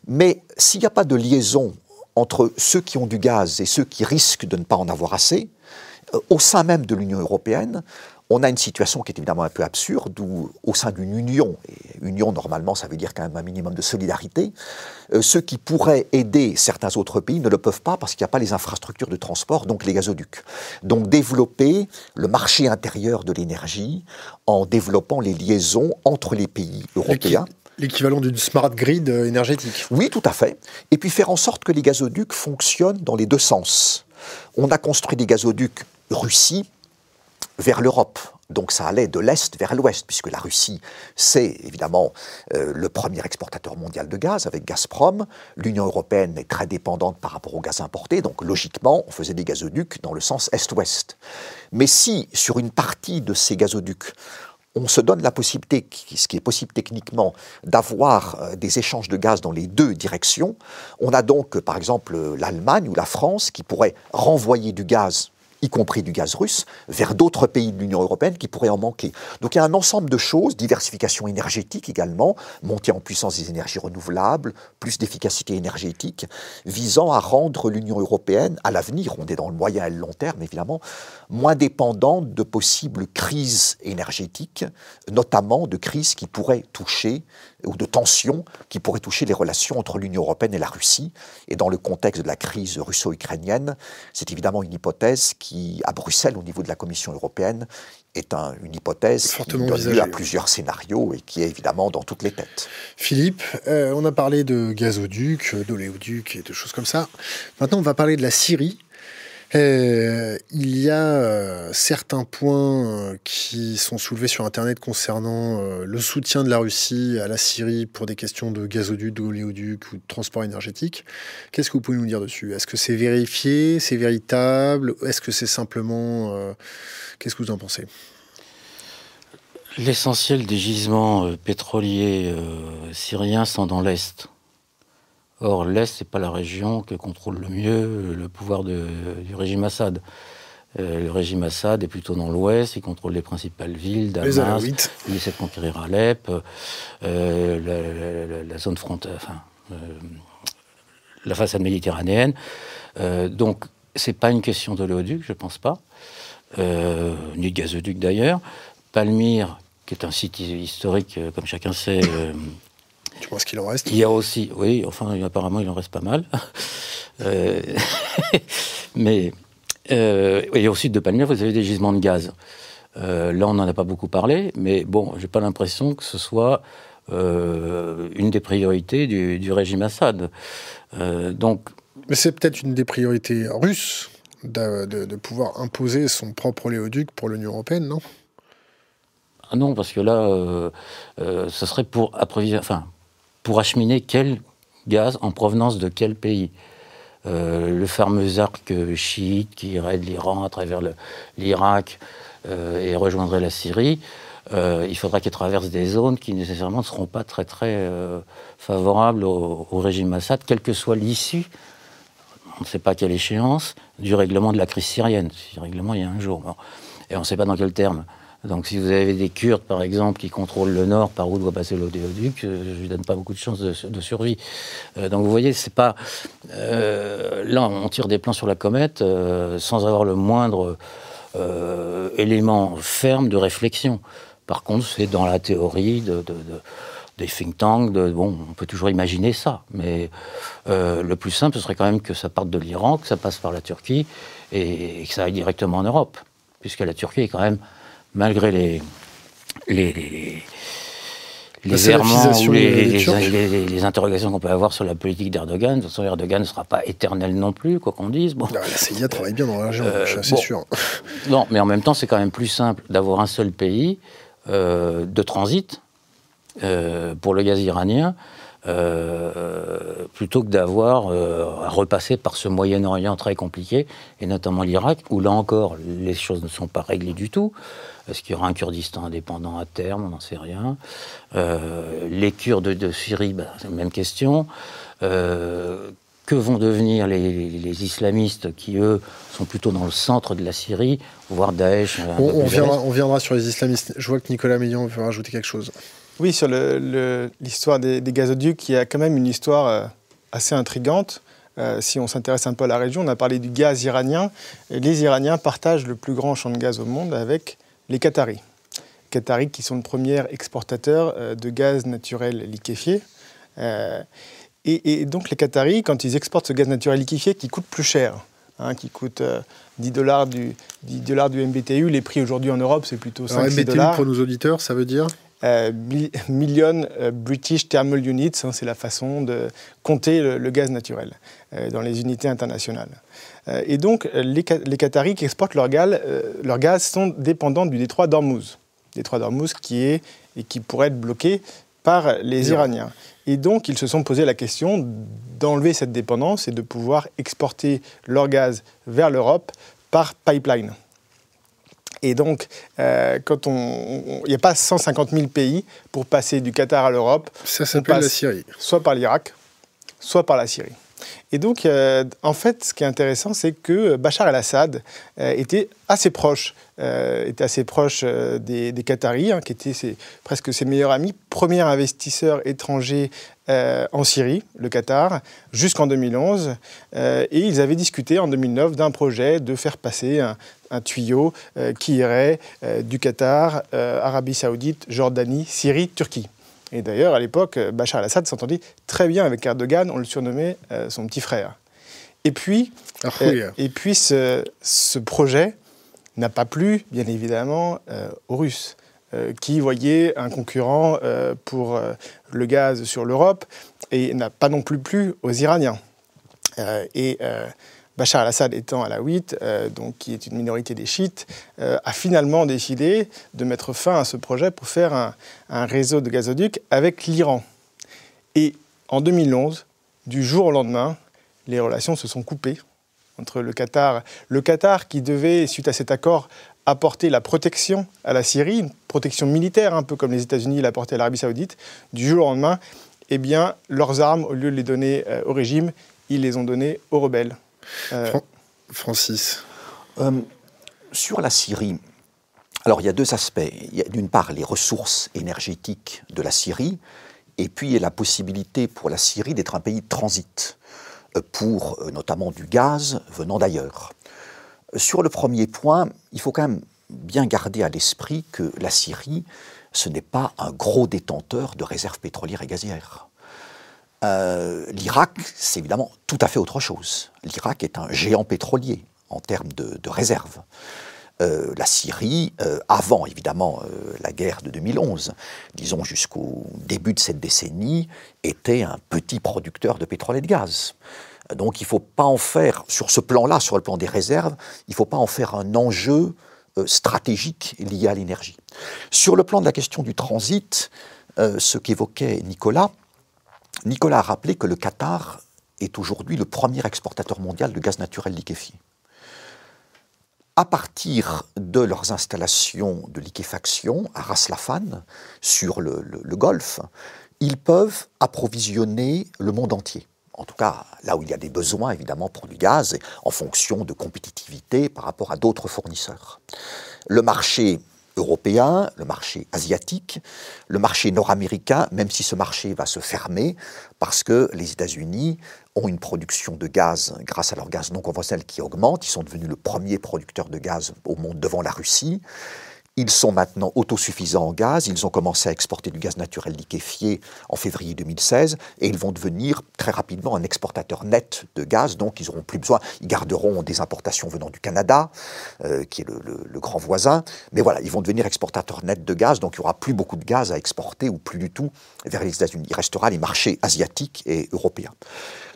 Mais s'il n'y a pas de liaison entre ceux qui ont du gaz et ceux qui risquent de ne pas en avoir assez, euh, au sein même de l'Union européenne, on a une situation qui est évidemment un peu absurde, où au sein d'une union, et Union, normalement, ça veut dire quand même un minimum de solidarité. Euh, ceux qui pourraient aider certains autres pays ne le peuvent pas parce qu'il n'y a pas les infrastructures de transport, donc les gazoducs. Donc développer le marché intérieur de l'énergie en développant les liaisons entre les pays européens. L'équivalent d'une smart grid euh, énergétique. Oui, tout à fait. Et puis faire en sorte que les gazoducs fonctionnent dans les deux sens. On a construit des gazoducs Russie vers l'Europe. Donc ça allait de l'Est vers l'Ouest, puisque la Russie, c'est évidemment euh, le premier exportateur mondial de gaz avec Gazprom. L'Union européenne est très dépendante par rapport au gaz importé, donc logiquement, on faisait des gazoducs dans le sens Est-Ouest. Mais si, sur une partie de ces gazoducs, on se donne la possibilité, ce qui est possible techniquement, d'avoir euh, des échanges de gaz dans les deux directions. On a donc, par exemple, l'Allemagne ou la France qui pourraient renvoyer du gaz y compris du gaz russe, vers d'autres pays de l'Union européenne qui pourraient en manquer. Donc il y a un ensemble de choses, diversification énergétique également, montée en puissance des énergies renouvelables, plus d'efficacité énergétique, visant à rendre l'Union européenne, à l'avenir, on est dans le moyen et le long terme évidemment, moins dépendante de possibles crises énergétiques, notamment de crises qui pourraient toucher, ou de tensions qui pourraient toucher les relations entre l'Union européenne et la Russie. Et dans le contexte de la crise russo-ukrainienne, c'est évidemment une hypothèse qui à Bruxelles, au niveau de la Commission européenne, est une hypothèse Fortement qui donne lieu à plusieurs scénarios et qui est évidemment dans toutes les têtes. Philippe, euh, on a parlé de gazoduc, d'oléoduc et de choses comme ça. Maintenant, on va parler de la Syrie. Euh, il y a euh, certains points euh, qui sont soulevés sur Internet concernant le soutien de la Russie à la Syrie pour des questions de gazoduc, d'oléoduc ou de transport énergétique. Qu'est-ce que vous pouvez nous dire dessus? Est-ce que c'est vérifié? C'est véritable? Est-ce que c'est simplement... Qu'est-ce que vous en pensez? L'essentiel des gisements pétroliers syriens sont dans l'Est. Or, l'Est, n'est pas la région que contrôle le mieux le pouvoir du régime Assad. Euh, le régime Assad est plutôt dans l'ouest, il contrôle les principales villes, Damas, il essaie de conquérir Alep, euh, la, zone frontière, enfin, euh, la façade méditerranéenne. donc, c'est pas une question d'oléoduc, je pense pas, ni de gazoduc d'ailleurs. Palmyre, qui est un site historique, comme chacun sait, tu penses qu'il en reste? Il y a aussi, oui, enfin, apparemment, il en reste pas mal. euh, mais euh, et au sud de Palmyre, vous avez des gisements de gaz. Euh, là, on n'en a pas beaucoup parlé, mais bon, j'ai pas l'impression que ce soit euh, une des priorités du, régime Assad. Donc, mais c'est peut-être une des priorités russes de, de, pouvoir imposer son propre oléoduc pour l'Union européenne, non? Ah non, parce que là, ce serait pour approvisionner, enfin, pour acheminer quel gaz en provenance de quel pays euh, le fameux arc chiite qui irait de l'Iran à travers l'Irak euh, et rejoindrait la Syrie, euh, il faudra qu'il traverse des zones qui nécessairement ne seront pas très très favorables au, régime Assad, quelle que soit l'issue, on ne sait pas quelle échéance, du règlement de la crise syrienne. Si règlement, il y a un jour. Et on ne sait pas dans quel terme. Donc si vous avez des Kurdes, par exemple, qui contrôlent le nord, par où doit passer l'odéoduc, euh, je ne lui donne pas beaucoup de chances de, survie. Euh, donc vous voyez, c'est pas... Euh, là, on tire des plans sur la comète sans avoir le moindre élément ferme de réflexion. Par contre, c'est dans la théorie de, des think tanks, bon, on peut toujours imaginer ça, mais le plus simple, ce serait quand même que ça parte de l'Iran, que ça passe par la Turquie et, et que ça aille directement en Europe, puisque la Turquie est quand même malgré les, les, les, errements ou les, interrogations qu'on peut avoir sur la politique d'Erdogan. De toute façon, Erdogan ne sera pas éternel non plus, quoi qu'on dise. Bon. la CIA travaille bien dans la région, je suis assez sûr. Non, mais en même temps, c'est quand même plus simple d'avoir un seul pays euh, de transit euh, pour le gaz iranien. Euh, plutôt que d'avoir à repasser par ce Moyen-Orient très compliqué, et notamment l'Irak, où là encore, les choses ne sont pas réglées du tout. Est-ce qu'il y aura un Kurdistan indépendant à terme? On n'en sait rien. Euh, les Kurdes de Syrie, bah, c'est la même question. Euh, que vont devenir les, islamistes qui, eux, sont plutôt dans le centre de la Syrie, voire Daesh euh, on, viendra, sur les islamistes. Je vois que Nicolas Million veut rajouter quelque chose. Oui, sur l'histoire des, gazoducs, il y a quand même une histoire assez intrigante. si on s'intéresse un peu à la région, on a parlé du gaz iranien. les Iraniens partagent le plus grand champ de gaz au monde avec les Qataris. Qataris qui sont le premier exportateur de gaz naturel liquéfié. Et, donc les Qataris, quand ils exportent ce gaz naturel liquéfié qui coûte plus cher, hein, qui coûte 10 dollars du, 10 dollars du MBTU, les prix aujourd'hui en Europe c'est plutôt 5 MBTU dollars. pour nos auditeurs, ça veut dire? Euh, million euh, British Thermal Units, hein, c'est la façon de compter le, gaz naturel euh, dans les unités internationales. et donc, les, les, Qataris qui exportent leur gaz, leur gaz sont dépendants du détroit d'Ormuz. Détroit d'Ormuz qui est et qui pourrait être bloqué par les Iraniens. Et donc, ils se sont posé la question d'enlever cette dépendance et de pouvoir exporter leur gaz vers l'Europe par pipeline. Et donc, euh, quand on, il n'y a pas 150 000 pays pour passer du Qatar à l'Europe. Ça s'appelle la Syrie. Soit par l'Irak, soit par la Syrie. Et donc, euh, en fait, ce qui est intéressant, c'est que Bachar el-Assad euh, était assez proche, était assez proche des, Qataris, hein, qui étaient presque ses meilleurs amis, premier investisseur étranger en Syrie, le Qatar, jusqu'en 2011. et ils avaient discuté en 2009 d'un projet de faire passer un, un tuyau qui irait du Qatar, Arabie Saoudite, Jordanie, Syrie, Turquie. Et d'ailleurs, à l'époque, Bachar el-Assad s'entendait très bien avec Erdogan, on le surnommait euh, son petit frère. Et puis, ah euh, et puis ce, projet n'a pas plu, bien évidemment, euh, aux Russes, qui voyaient un concurrent pour le gaz sur l'Europe, et n'a pas non plus plu aux Iraniens. et Bachar al-Assad étant à la euh, donc qui est une minorité des chiites, euh, a finalement décidé de mettre fin à ce projet pour faire un, réseau de gazoducs avec l'Iran. Et en 2011, du jour au lendemain, les relations se sont coupées entre le Qatar, le Qatar qui devait, suite à cet accord, apporter la protection à la Syrie, une protection militaire, un peu comme les États-Unis l'apportaient à l'Arabie saoudite, du jour au lendemain, eh bien, leurs armes, au lieu de les donner euh, au régime, ils les ont données aux rebelles. Euh, Francis euh, Sur la Syrie, alors il y a deux aspects. Il y a d'une part les ressources énergétiques de la Syrie, et puis il y a la possibilité pour la Syrie d'être un pays de transit, euh, pour notamment du gaz venant d'ailleurs. Sur le premier point, il faut quand même bien garder à l'esprit que la Syrie, ce n'est pas un gros détenteur de réserves pétrolières et gazières. Euh, L'Irak, c'est évidemment tout à fait autre chose. L'Irak est un géant pétrolier en termes de, réserves. Euh, la Syrie, euh, avant évidemment la guerre de 2011, disons jusqu'au début de cette décennie, était un petit producteur de pétrole et de gaz. Donc il ne faut pas en faire, sur ce plan-là, sur le plan des réserves, il ne faut pas en faire un enjeu stratégique lié à l'énergie. Sur le plan de la question du transit, ce qu'évoquait Nicolas, Nicolas a rappelé que le Qatar est aujourd'hui le premier exportateur mondial de gaz naturel liquéfié. À partir de leurs installations de liquéfaction à Ras Lafan, sur le, Golfe, ils peuvent approvisionner le monde entier. En tout cas, là où il y a des besoins, évidemment, pour du gaz, en fonction de compétitivité par rapport à d'autres fournisseurs. Le marché européen, le marché asiatique, le marché nord-américain, même si ce marché va se fermer parce que les États-Unis ont une production de gaz grâce à leur gaz non conventionnel qui augmente. Ils sont devenus le premier producteur de gaz au monde devant la Russie. Ils sont maintenant autosuffisants en gaz. Ils ont commencé à exporter du gaz naturel liquéfié en février 2016 et ils vont devenir très rapidement un exportateur net de gaz. Donc, ils n'auront plus besoin. Ils garderont des importations venant du Canada, euh, qui est le, grand voisin. Mais voilà, ils vont devenir exportateurs nets de gaz. Donc, il n'y aura plus beaucoup de gaz à exporter ou plus du tout vers les États-Unis. Il restera les marchés asiatiques et européens.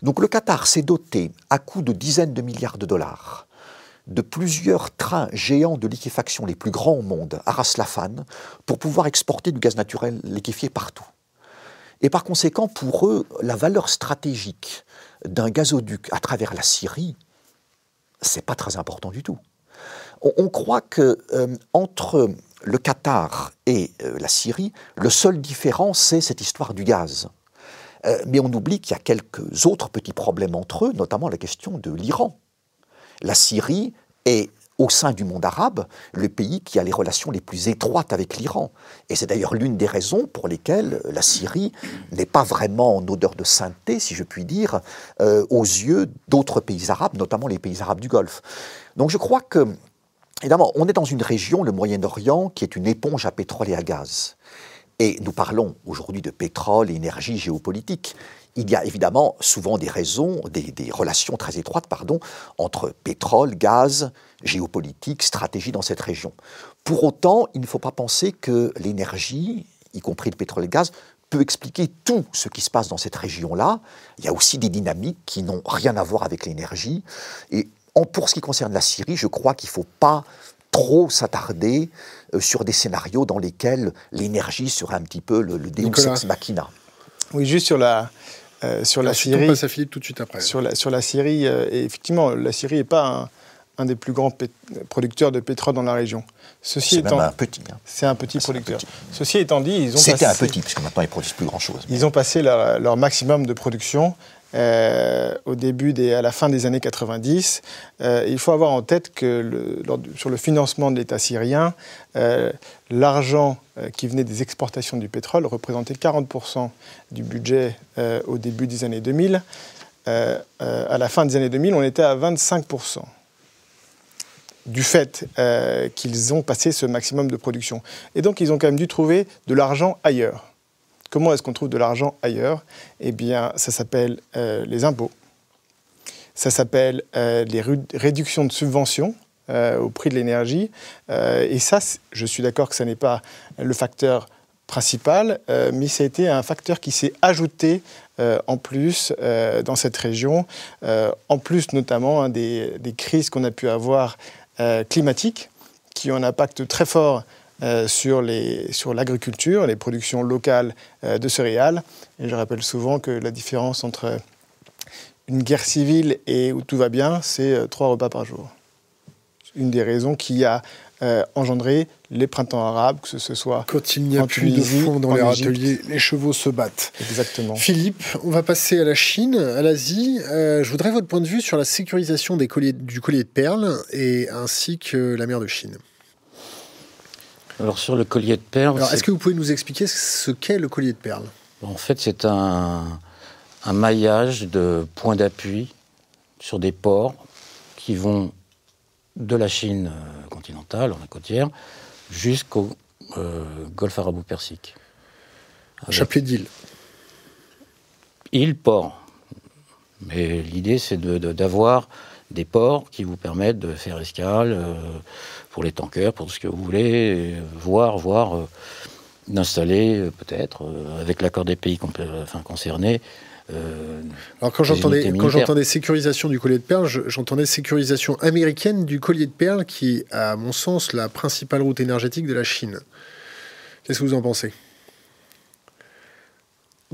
Donc, le Qatar s'est doté à coût de dizaines de milliards de dollars de plusieurs trains géants de liquéfaction les plus grands au monde Ras pour pouvoir exporter du gaz naturel liquéfié partout. Et par conséquent, pour eux, la valeur stratégique d'un gazoduc à travers la Syrie, c'est pas très important du tout. On, croit que euh, entre le Qatar et euh, la Syrie, le seul différent, c'est cette histoire du gaz. Euh, mais on oublie qu'il y a quelques autres petits problèmes entre eux, notamment la question de l'Iran la Syrie est au sein du monde arabe, le pays qui a les relations les plus étroites avec l'Iran. Et c'est d'ailleurs l'une des raisons pour lesquelles la Syrie n'est pas vraiment en odeur de sainteté, si je puis dire, euh, aux yeux d'autres pays arabes, notamment les pays arabes du Golfe. Donc je crois que évidemment, on est dans une région, le Moyen-Orient, qui est une éponge à pétrole et à gaz. Et nous parlons aujourd'hui de pétrole, énergie, géopolitique. Il y a évidemment souvent des raisons, des, relations très étroites, pardon, entre pétrole, gaz, géopolitique, stratégie dans cette région. Pour autant, il ne faut pas penser que l'énergie, y compris le pétrole et le gaz, peut expliquer tout ce qui se passe dans cette région-là. Il y a aussi des dynamiques qui n'ont rien à voir avec l'énergie. Et en, pour ce qui concerne la Syrie, je crois qu'il ne faut pas trop s'attarder euh, sur des scénarios dans lesquels l'énergie serait un petit peu le, le deus ex machina. Oui, juste sur la, euh, sur la Syrie. On passe à Philippe tout de suite après. Sur la, sur la Syrie, euh, effectivement, la Syrie n'est pas un, un, des plus grands producteurs de pétrole dans la région. Ceci c'est même un petit. Hein. C'est un petit producteur. Ceci étant dit, ils ont C'était un petit, puisque maintenant ils produisent plus grand-chose. Ils ont passé leur, leur maximum de production euh, au début des, à la fin des années 90. Euh, il faut avoir en tête que sur le financement de l'État syrien, euh, l'argent qui venait des exportations du pétrole représentait 40% du budget au début des années 2000. à la fin des années 2000, on était à 25% du fait qu'ils ont passé ce maximum de production. Et donc, ils ont quand même dû trouver de l'argent ailleurs. Comment est-ce qu'on trouve de l'argent ailleurs? Eh bien, ça s'appelle euh, les impôts, ça s'appelle euh, les réductions de subventions euh, au prix de l'énergie. et ça, je suis d'accord que ce n'est pas le facteur principal, mais ça a été un facteur qui s'est ajouté en plus dans cette région, en plus notamment hein, des, des, crises qu'on a pu avoir climatiques, qui ont un impact très fort euh, sur l'agriculture, sur les productions locales euh, de céréales. Et je rappelle souvent que la différence entre une guerre civile et où tout va bien, c'est euh, trois repas par jour. Une des raisons qui a engendré les printemps arabes, que ce soit quand il n'y a plus de fond dans les ateliers, les chevaux se battent. Exactement. Philippe, on va passer à la Chine, à l'Asie. je voudrais votre point de vue sur la sécurisation des colliers, du collier de perles et ainsi que la mer de Chine. Alors sur le collier de perles. Alors est-ce que vous pouvez nous expliquer ce qu'est le collier de perles? En fait, c'est un, maillage de points d'appui sur des ports qui vont de la Chine euh, continentale, en la côtière, jusqu'au euh, golfe arabo-persique. Chapelet d'île. Île, port. Mais l'idée, c'est d'avoir des ports qui vous permettent de faire escale, euh, pour les tankers, pour tout ce que vous voulez, voir, voir, euh, d'installer euh, peut-être, euh, avec l'accord des pays enfin, concernés, Alors quand j'entendais, quand j'entendais sécurisation du collier de perles, j'entendais sécurisation américaine du collier de perles, qui est, à mon sens, la principale route énergétique de la Chine. Qu'est-ce que vous en pensez?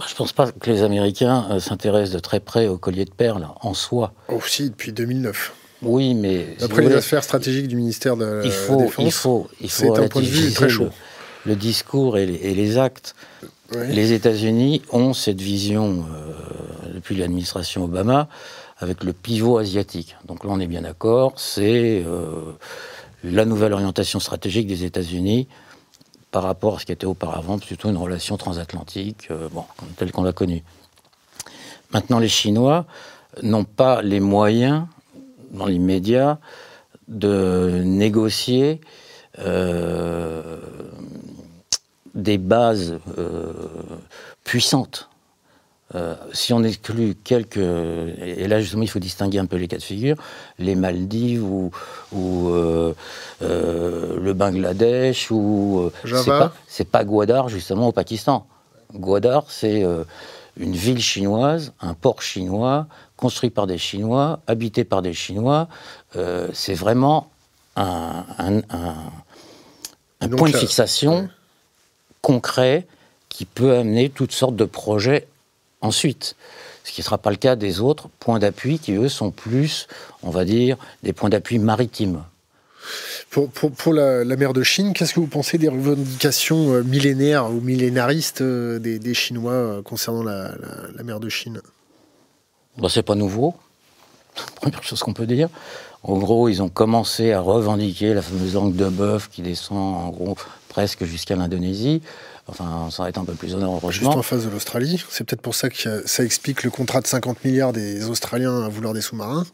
Je ne pense pas que les Américains s'intéressent de très près au collier de perles en soi. Aussi, depuis 2009. Oui, mais. D'après les affaires stratégiques du ministère de la il faut, Défense, il faut, il faut un point de vue très chaud. Le, discours et les, actes. Les États-Unis ont cette vision euh, depuis l'administration Obama avec le pivot asiatique. Donc là, on est bien d'accord, c'est euh, la nouvelle orientation stratégique des États-Unis par rapport à ce qui était auparavant plutôt une relation transatlantique, euh, telle qu'on l'a connue. Maintenant, les Chinois n'ont pas les moyens dans l'immédiat de négocier euh, des bases euh, puissantes. Euh, si on exclut quelques... Et là, justement, il faut distinguer un peu les cas de figure. Les Maldives ou, ou le Bangladesh ou... C'est pas, pas Gwadar, justement, au Pakistan. Gwadar, c'est une ville chinoise, un port chinois, construit par des Chinois, habité par des Chinois. Euh, c'est vraiment un, point de fixation concret qui peut amener toutes sortes de projets ensuite. Ce qui ne sera pas le cas des autres points d'appui qui, eux, sont plus, on va dire, des points d'appui maritimes. Pour, la, mer de Chine, qu'est-ce que vous pensez des revendications euh, millénaires ou millénaristes euh, des, Chinois euh, concernant la, mer de Chine? Bah, C'est pas nouveau, première chose qu'on peut dire. En gros, ils ont commencé à revendiquer la fameuse langue de bœuf qui descend en gros presque jusqu'à l'Indonésie. Enfin, ça va être un peu plus nord, Juste en face de l'Australie. C'est peut-être pour ça que ça explique le contrat de 50 milliards des Australiens à vouloir des sous-marins.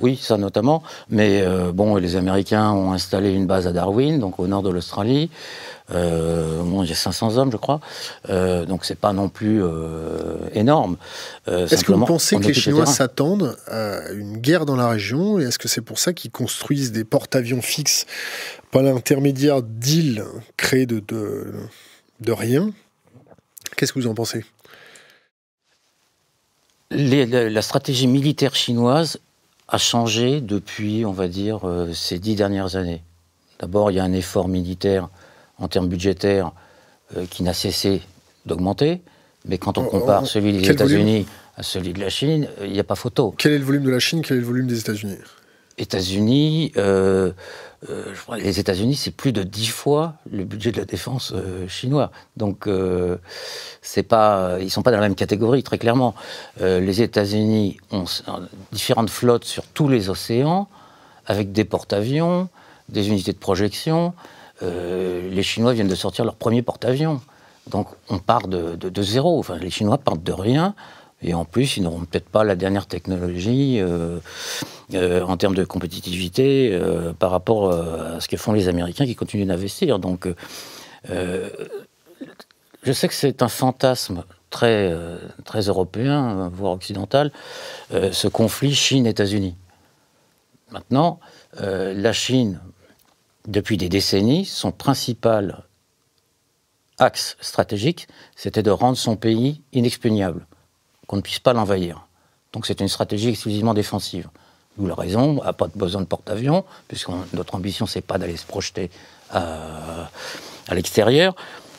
Oui, ça notamment. Mais euh, bon, les Américains ont installé une base à Darwin, donc au nord de l'Australie. Euh, bon, il y a 500 hommes, je crois. Euh, donc c'est pas non plus euh, énorme. Euh, est-ce que vous pensez que les Chinois s'attendent à une guerre dans la région Et est-ce que c'est pour ça qu'ils construisent des porte-avions fixes par l'intermédiaire d'îles créées de, de, de rien? Qu'est-ce que vous en pensez? Les, la, la, stratégie militaire chinoise a changé depuis, on va dire, euh, ces dix dernières années. D'abord, il y a un effort militaire en termes budgétaires euh, qui n'a cessé d'augmenter, mais quand on compare celui des États-Unis à celui de la Chine, il n'y a pas photo. Quel est le volume de la Chine Quel est le volume des États-Unis? États-Unis, euh, euh, les États-Unis, c'est plus de dix fois le budget de la défense euh, chinois. Donc, euh, c'est pas, ils sont pas dans la même catégorie, très clairement. Euh, les États-Unis ont différentes flottes sur tous les océans, avec des porte-avions, des unités de projection. Euh, les Chinois viennent de sortir leur premier porte-avions. Donc, on part de, zéro. Enfin, les Chinois partent de rien. Et en plus, ils n'auront peut-être pas la dernière technologie euh, euh, en termes de compétitivité par rapport à ce que font les Américains qui continuent d'investir. Donc, je sais que c'est un fantasme très, très européen, voire occidental, ce conflit Chine-États-Unis. Maintenant, la Chine, depuis des décennies, son principal axe stratégique, c'était de rendre son pays inexpugnable qu'on ne puisse pas l'envahir. Donc c'est une stratégie exclusivement défensive. D'où la raison, a pas besoin de porte-avions, puisque notre ambition, c'est pas d'aller se projeter à l'extérieur.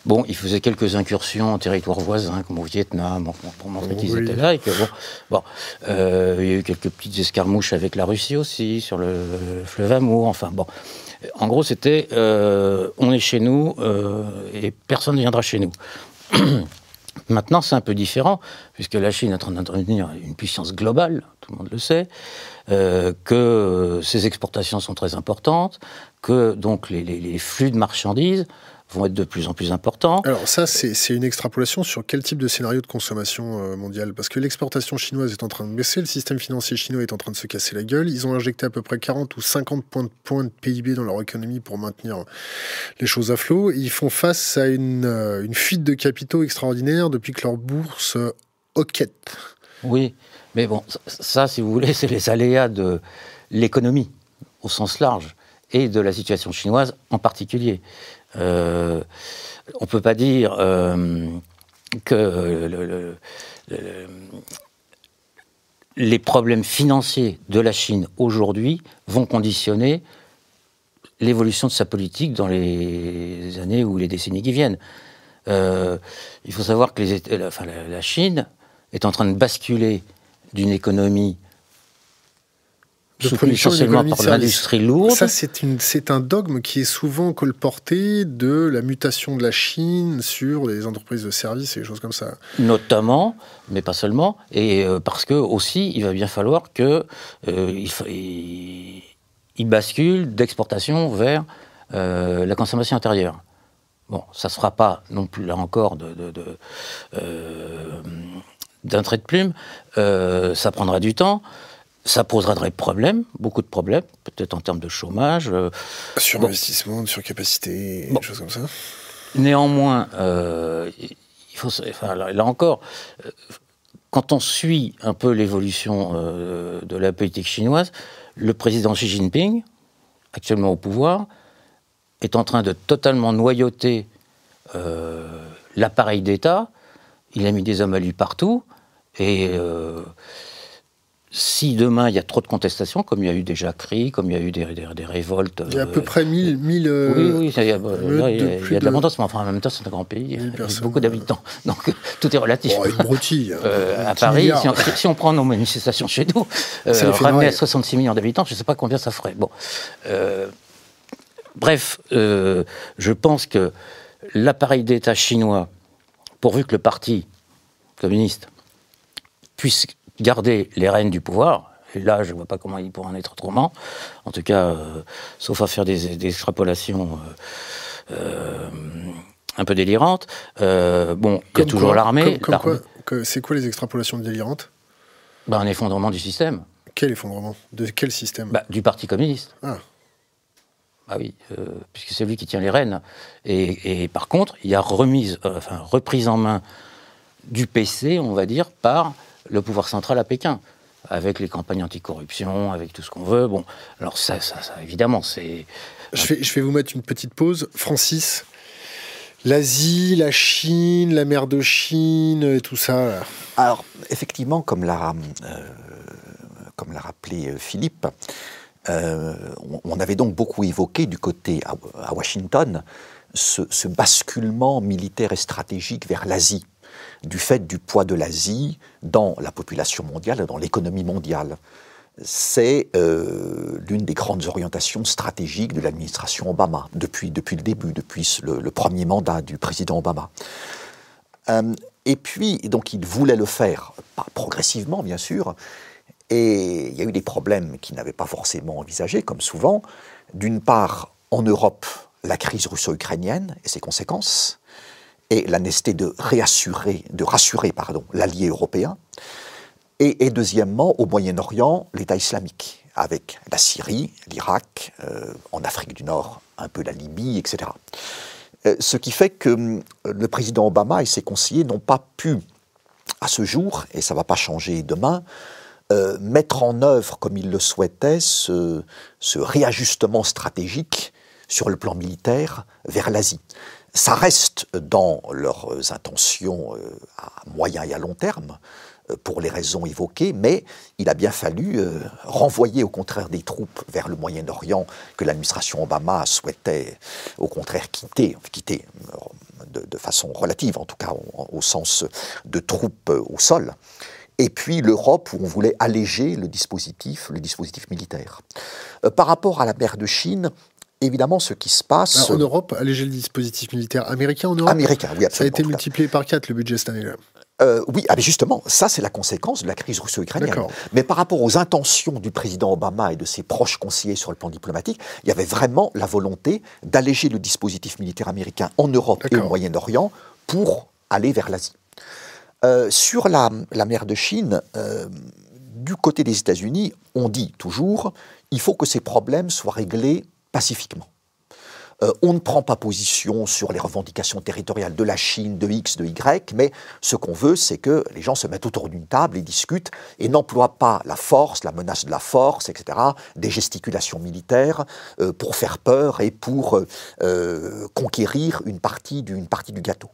Bon, ils faisaient quelques incursions en territoire voisin, comme au Vietnam, pour montrer qu'ils étaient là. Et que, bon, bon euh, il y a eu quelques petites escarmouches avec la Russie aussi, sur le, le fleuve Amour. Enfin, bon. En gros, c'était euh, on est chez nous euh, et personne ne viendra chez nous. Maintenant, c'est un peu différent, puisque la Chine est en train de devenir une puissance globale, tout le monde le sait, euh, que ses exportations sont très importantes, que donc les, les, les flux de marchandises vont être de plus en plus importants. Alors ça, c'est une extrapolation sur quel type de scénario de consommation euh, mondiale Parce que l'exportation chinoise est en train de baisser, le système financier chinois est en train de se casser la gueule, ils ont injecté à peu près 40 ou 50 points de, points de PIB dans leur économie pour maintenir les choses à flot, ils font face à une, euh, une fuite de capitaux extraordinaire depuis que leur bourse euh, hoquette. Oui, mais bon, ça, si vous voulez, c'est les aléas de l'économie au sens large et de la situation chinoise en particulier. Euh, on ne peut pas dire euh, que le, le, le, les problèmes financiers de la Chine aujourd'hui vont conditionner l'évolution de sa politique dans les années ou les décennies qui viennent. Euh, il faut savoir que la, Chine est en train de basculer d'une économie de essentiellement par l'industrie lourde. Ça, c'est un dogme qui est souvent colporté de la mutation de la Chine sur les entreprises de services et des choses comme ça. Notamment, mais pas seulement, et euh, parce que aussi, il va bien falloir que euh, il, il, il, bascule d'exportation vers euh, la consommation intérieure. Bon, ça ne se fera pas non plus là encore de, de, de d'un trait de plume. ça prendra du temps ça posera des problèmes, beaucoup de problèmes, peut-être en termes de chômage. Euh, sur bon. investissement, sur capacité, bon. des choses comme ça. Néanmoins, euh, il faut, enfin, là, là encore, euh, quand on suit un peu l'évolution euh, de la politique chinoise, le président Xi Jinping, actuellement au pouvoir, est en train de totalement noyauter l'appareil d'État. Il a mis des hommes à lui partout. Et si demain il y a trop de contestations, comme il y a eu des jacqueries, comme il y a eu des, des, des révoltes. Il y a à peu près 1000. 1000 euh, oui, oui, il y a, là, il y a, il y a de l'abondance, mais enfin, en même temps, c'est un grand pays, il y a beaucoup d'habitants. Donc tout est relatif. Oh, une broutille. euh, à Paris, si on, si on, prend nos manifestations chez nous, euh, ramener à 66 millions d'habitants, je ne sais pas combien ça ferait. Bon. Euh, bref, euh, je pense que l'appareil d'État chinois, pourvu que le parti communiste puisse garder les rênes du pouvoir. Et là, je ne vois pas comment il pourrait en être autrement. En tout cas, euh, sauf à faire des, des extrapolations euh, euh, un peu délirantes. Bon, il y a toujours l'armée. C'est quoi les extrapolations délirantes? Ben, Un effondrement du système. Quel effondrement? De quel système? Bah, Du Parti communiste. Ah. Ah oui, euh, puisque c'est lui qui tient les rênes. Et, par contre, il y a remise, euh, enfin, reprise en main du PC, on va dire, par le pouvoir central à Pékin, avec les campagnes anticorruption, avec tout ce qu'on veut. Bon, alors ça, ça, ça évidemment, c'est... Je vais, je vais vous mettre une petite pause. Francis, l'Asie, la Chine, la mer de Chine, tout ça. Alors, effectivement, comme l'a, euh, comme l'a rappelé Philippe, euh, on avait donc beaucoup évoqué du côté à, Washington ce, basculement militaire et stratégique vers l'Asie, du fait du poids de l'Asie dans la population mondiale, dans l'économie mondiale. C'est euh, l'une des grandes orientations stratégiques de l'administration Obama, depuis, le début, depuis le, premier mandat du président Obama. Euh, et puis, donc, il voulait le faire, pas progressivement, bien sûr, et il y a eu des problèmes qu'il n'avait pas forcément envisagés, comme souvent. D'une part, en Europe, la crise russo-ukrainienne et ses conséquences, et la nécessité de rassurer l'allié européen. Et, deuxièmement, au Moyen-Orient, l'État islamique, avec la Syrie, l'Irak, euh, en Afrique du Nord, un peu la Libye, etc. Euh, ce qui fait que hum, le président Obama et ses conseillers n'ont pas pu, à ce jour, et ça ne va pas changer demain, euh, mettre en œuvre, comme il le souhaitait, ce, réajustement stratégique sur le plan militaire vers l'Asie. Ça reste dans leurs intentions euh, à moyen et à long terme, euh, pour les raisons évoquées, mais il a bien fallu renvoyer au contraire des troupes vers le Moyen-Orient que l'administration Obama souhaitait au contraire quitter, quitter de, façon relative, en tout cas au sens de troupes au sol et puis l'Europe où on voulait alléger le dispositif, le dispositif militaire. Euh, par rapport à la mer de Chine, évidemment, ce qui se passe. en Europe, alléger le dispositif militaire américain en Europe Américain, oui, absolument. Ça a été multiplié par 4 le budget cette année-là. Euh, oui, ah, mais justement, ça c'est la conséquence de la crise russo-ukrainienne. Mais par rapport aux intentions du président Obama et de ses proches conseillers sur le plan diplomatique, il y avait vraiment la volonté d'alléger le dispositif militaire américain en Europe et au Moyen-Orient pour aller vers l'Asie. Euh, sur la, mer de Chine, euh, du côté des États-Unis, on dit toujours il faut que ces problèmes soient réglés pacifiquement. Euh, on ne prend pas position sur les revendications territoriales de la Chine, de X, de Y, mais ce qu'on veut, c'est que les gens se mettent autour d'une table et discutent et n'emploient pas la force, la menace de la force, etc., des gesticulations militaires pour faire peur et pour conquérir une partie, une partie du gâteau.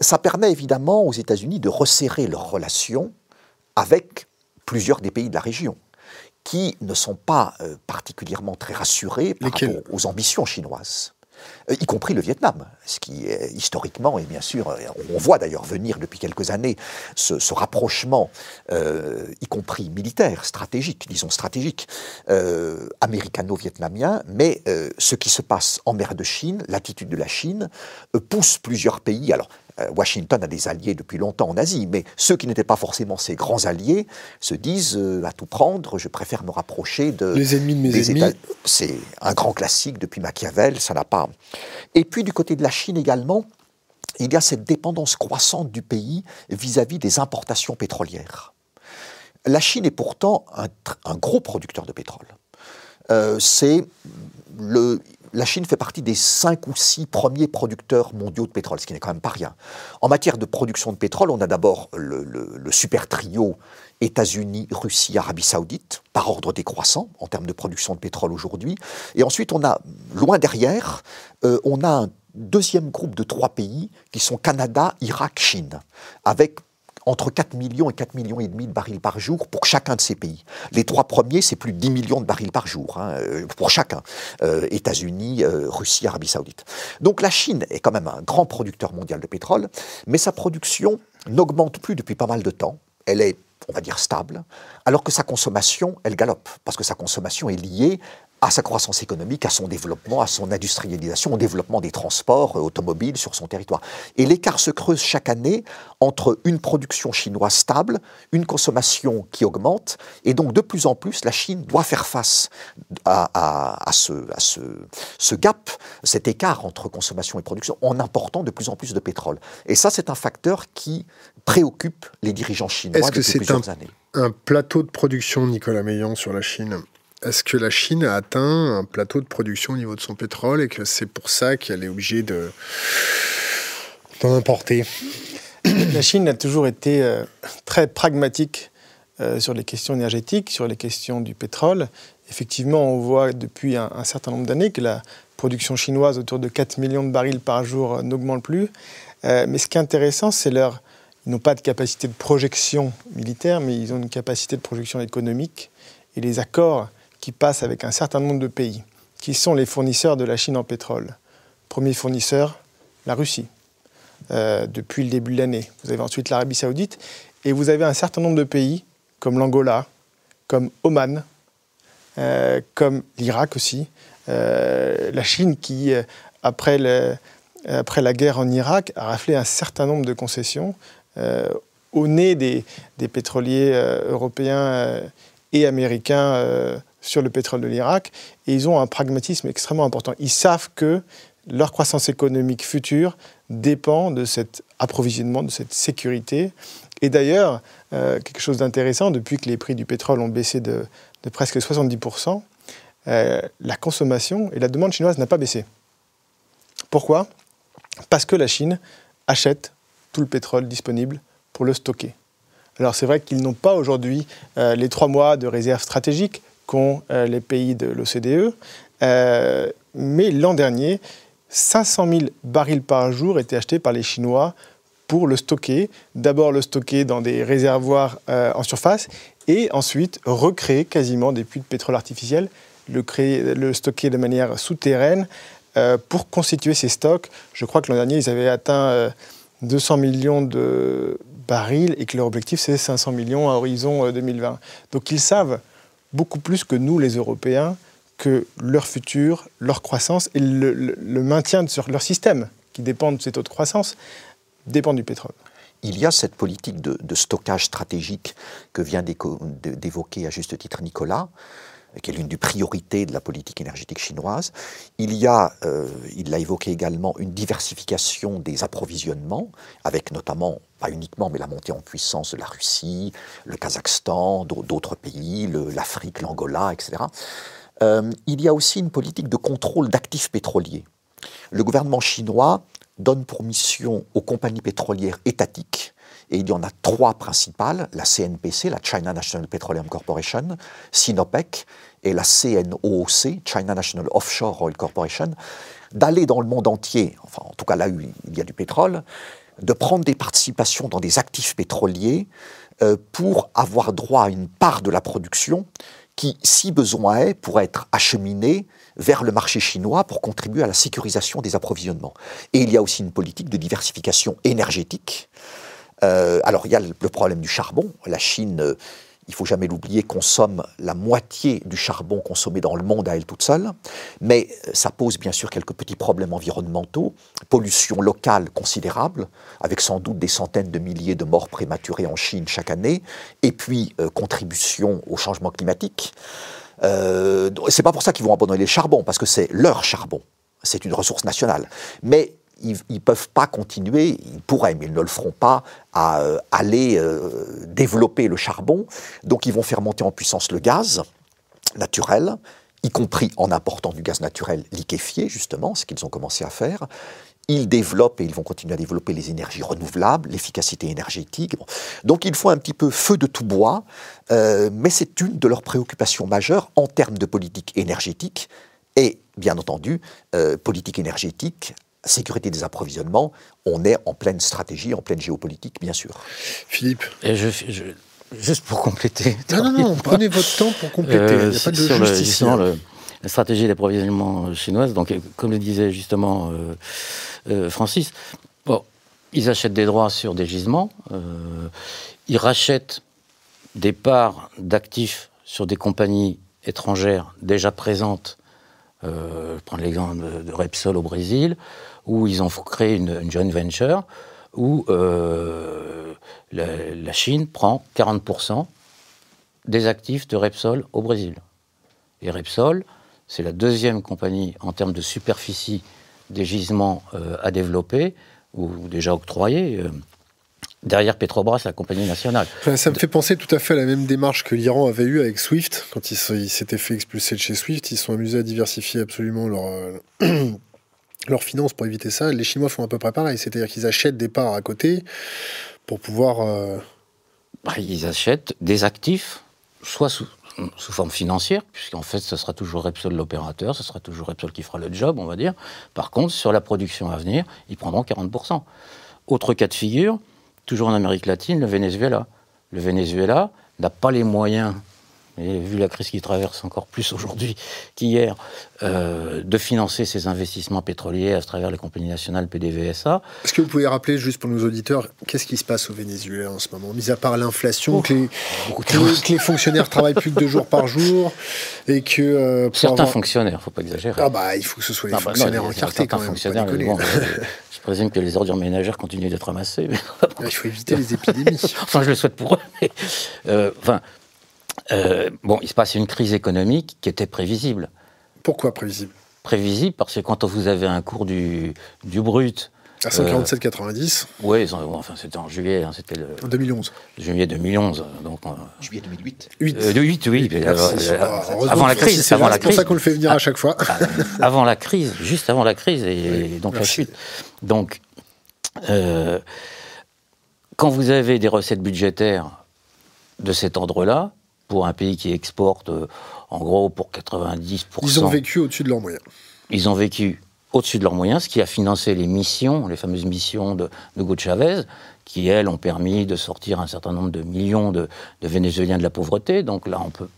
Ça permet évidemment aux États-Unis de resserrer leurs relations avec plusieurs des pays de la région qui ne sont pas euh, particulièrement très rassurés par rapport aux ambitions chinoises. Euh, y compris le Vietnam, ce qui est, historiquement, et bien sûr, euh, on voit d'ailleurs venir depuis quelques années ce, rapprochement, y compris militaire, stratégique, disons stratégique, américano-vietnamien, mais ce qui se passe en mer de Chine, l'attitude de la Chine, pousse plusieurs pays, alors euh, Washington a des alliés depuis longtemps en Asie, mais ceux qui n'étaient pas forcément ses grands alliés se disent euh, à tout prendre, je préfère me rapprocher de les ennemis de mes ennemis. C'est un grand classique depuis Machiavel, ça n'a pas. Et puis du côté de la Chine également, il y a cette dépendance croissante du pays vis-à-vis des importations pétrolières. La Chine est pourtant un, gros producteur de pétrole. Euh, c'est le, la Chine fait partie des cinq ou six premiers producteurs mondiaux de pétrole, ce qui n'est quand même pas rien. En matière de production de pétrole, on a d'abord le, super trio États-Unis, Russie, Arabie Saoudite, par ordre décroissant en termes de production de pétrole aujourd'hui. Et ensuite, on a, loin derrière, euh, on a un deuxième groupe de trois pays qui sont Canada, Irak, Chine, avec entre 4 millions et 4 millions et demi de barils par jour pour chacun de ces pays. Les trois premiers, c'est plus de 10 millions de barils par jour hein, euh, pour chacun. Euh, États-Unis, euh, Russie, Arabie Saoudite. Donc la Chine est quand même un grand producteur mondial de pétrole, mais sa production n'augmente plus depuis pas mal de temps. Elle est on va dire stable, alors que sa consommation, elle galope, parce que sa consommation est liée à sa croissance économique, à son développement, à son industrialisation, au développement des transports automobiles sur son territoire. Et l'écart se creuse chaque année entre une production chinoise stable, une consommation qui augmente, et donc de plus en plus, la Chine doit faire face à, ce, à ce, ce, gap, cet écart entre consommation et production, en important de plus en plus de pétrole. Et ça, c'est un facteur qui préoccupe les dirigeants chinois Est-ce que c'est un, années. un plateau de production, Nicolas Meillan, sur la Chine? Est-ce que la Chine a atteint un plateau de production au niveau de son pétrole et que c'est pour ça qu'elle est obligée de d'en importer La Chine a toujours été euh, très pragmatique euh, sur les questions énergétiques, sur les questions du pétrole. Effectivement, on voit depuis un, certain nombre d'années que la production chinoise, autour de 4 millions de barils par jour, euh, n'augmente plus. mais ce qui est intéressant, c'est leur... Ils n'ont pas de capacité de projection militaire, mais ils ont une capacité de projection économique. Et les accords qui passent avec un certain nombre de pays, qui sont les fournisseurs de la Chine en pétrole. Premier fournisseur, la Russie, depuis le début de l'année. Vous avez ensuite l'Arabie saoudite, et vous avez un certain nombre de pays comme l'Angola, comme Oman, euh, comme l'Irak aussi, euh, la Chine qui, euh, après, après, la guerre en Irak, a raflé un certain nombre de concessions au nez des, des pétroliers européens et américains sur le pétrole de l'Irak, et ils ont un pragmatisme extrêmement important. Ils savent que leur croissance économique future dépend de cet approvisionnement, de cette sécurité. Et d'ailleurs, euh, quelque chose d'intéressant, depuis que les prix du pétrole ont baissé de, presque 70%, euh, la consommation et la demande chinoise n'a pas baissé. Pourquoi? Parce que la Chine achète tout le pétrole disponible pour le stocker. Alors c'est vrai qu'ils n'ont pas aujourd'hui euh, les trois mois de réserve stratégique qu'ont les pays de l'OCDE, mais l'an dernier, 500 000 barils par jour étaient achetés par les Chinois pour le stocker. D'abord le stocker dans des réservoirs euh, en surface et ensuite recréer quasiment des puits de pétrole artificiel, le, stocker de manière souterraine euh, pour constituer ces stocks. Je crois que l'an dernier, ils avaient atteint 200 euh, millions de barils et que leur objectif, c'est 500 millions à horizon 2020. Donc ils savent beaucoup plus que nous, les Européens, que leur futur, leur croissance et le, maintien de leur système, qui dépend de ces taux de croissance, dépend du pétrole. Il y a cette politique de, stockage stratégique que vient d'évoquer à juste titre Nicolas, qui est l'une des priorités de la politique énergétique chinoise. Il y a, euh, il l'a évoqué également, une diversification des approvisionnements, avec notamment, pas uniquement, mais la montée en puissance de la Russie, le Kazakhstan, d'autres pays, l'Afrique, l'Angola, etc. Euh, il y a aussi une politique de contrôle d'actifs pétroliers. Le gouvernement chinois donne pour mission aux compagnies pétrolières étatiques, et il y en a trois principales, la CNPC, la China National Petroleum Corporation, Sinopec et la CNOOC, China National Offshore Oil Corporation, d'aller dans le monde entier, enfin en tout cas là où il y a du pétrole, de prendre des participations dans des actifs pétroliers euh, pour avoir droit à une part de la production qui, si besoin est, pourrait être acheminé vers le marché chinois pour contribuer à la sécurisation des approvisionnements. Et il y a aussi une politique de diversification énergétique. Euh, alors il y a le problème du charbon. La Chine, euh, il faut jamais l'oublier, consomme la moitié du charbon consommé dans le monde à elle toute seule. Mais euh, ça pose bien sûr quelques petits problèmes environnementaux, pollution locale considérable, avec sans doute des centaines de milliers de morts prématurées en Chine chaque année, et puis contribution au changement climatique. Euh, c'est pas pour ça qu'ils vont abandonner le charbon, parce que c'est leur charbon. C'est une ressource nationale. Mais ils ne peuvent pas continuer, ils pourraient, mais ils ne le feront pas, à euh, aller euh, développer le charbon. Donc ils vont faire monter en puissance le gaz naturel, y compris en important du gaz naturel liquéfié, justement, ce qu'ils ont commencé à faire ils développent et ils vont continuer à développer les énergies renouvelables, l'efficacité énergétique. Donc il faut un petit peu feu de tout bois, euh, mais c'est une de leurs préoccupations majeures en termes de politique énergétique et, bien entendu, politique énergétique, sécurité des approvisionnements. On est en pleine stratégie, en pleine géopolitique, bien sûr. Philippe et je, Juste pour compléter. Non, non, non, prenez votre temps pour compléter. Il n'y a pas de sur le, la stratégie d'approvisionnement chinoise, donc comme le disait justement euh, euh, Francis, bon, ils achètent des droits sur des gisements, euh, ils rachètent des parts d'actifs sur des compagnies étrangères déjà présentes. Euh, je prends l'exemple de Repsol au Brésil, où ils ont créé une, joint venture où euh, la, Chine prend 40% des actifs de Repsol au Brésil. Et Repsol, c'est la deuxième compagnie en termes de superficie des gisements euh, à développer ou déjà octroyés derrière Petrobras, la compagnie nationale. ça me fait penser tout à fait à la même démarche que l'Iran avait eue avec SWIFT. Quand ils s'étaient fait expulser de chez SWIFT, ils sont amusés à diversifier absolument leur, leurs finances pour éviter ça. Les Chinois font à peu près pareil, c'est-à-dire qu'ils achètent des parts à côté pour pouvoir... Euh, bah, ils achètent des actifs, soit sous, sous forme financière, puisqu'en fait, ce sera toujours Repsol l'opérateur, ce sera toujours Repsol qui fera le job, on va dire. Par contre, sur la production à venir, ils prendront 40%. Autre cas de figure, toujours en Amérique latine, le Venezuela. Le Venezuela n'a pas les moyens vu la crise qui traverse encore plus aujourd'hui qu'hier, euh, de financer ces investissements pétroliers à travers les compagnies nationales PDVSA. Est-ce que vous pouvez rappeler, juste pour nos auditeurs, qu'est-ce qui se passe au Venezuela en ce moment Mis à part l'inflation, que, les, fonctionnaires travaillent plus que deux jours par jour et que... Euh, certains fonctionnaires, il ne faut pas exagérer. Ah bah, il faut que ce soit les bah fonctionnaires encartés quand même. Fonctionnaires, je présume que les ordures ménagères continuent d'être ramassées. il faut éviter les épidémies. enfin, je le souhaite pour eux. Mais, euh, enfin, euh, bon, il se passe une crise économique qui était prévisible. Pourquoi prévisible? Prévisible parce que quand vous avez un cours du, du brut à 147,90 Oui, enfin, c'était en juillet. Hein, c'était le, en 2011. Juillet 2011. Donc, juillet 2008 8. Euh, 8, oui. oui avant la crise. C'est pour ça qu'on le fait venir à chaque fois. Ah, avant la crise, juste avant la crise, et, donc la suite. Donc, euh, quand vous avez des recettes budgétaires de cet ordre-là, pour un pays qui exporte, euh, en gros, pour 90%. Ils ont vécu au-dessus de leurs moyens. Ils ont vécu au-dessus de leurs moyens, ce qui a financé les missions, les fameuses missions de, Hugo Chavez, qui, elles, ont permis de sortir un certain nombre de millions de, Vénézuéliens de la pauvreté. Donc là, on peut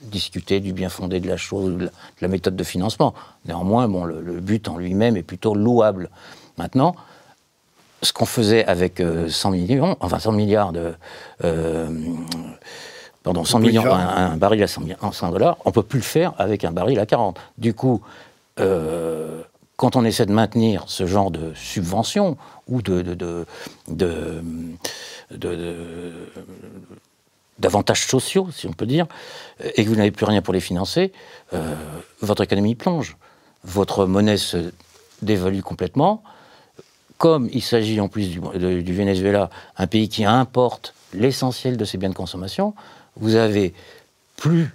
discuter du bien fondé de la chose, de la, méthode de financement. Néanmoins, bon, le, but en lui-même est plutôt louable. Maintenant, ce qu'on faisait avec 100 euh, millions, enfin 100 milliards de, euh, pardon, 100 millions, un, baril à 100, dollars, on ne peut plus le faire avec un baril à 40. Du coup, euh, quand on essaie de maintenir ce genre de subvention ou de, d'avantages sociaux, si on peut dire, et que vous n'avez plus rien pour les financer, euh, votre économie plonge. Votre monnaie se dévalue complètement. Comme il s'agit en plus du, du Venezuela, un pays qui importe l'essentiel de ses biens de consommation, vous avez plus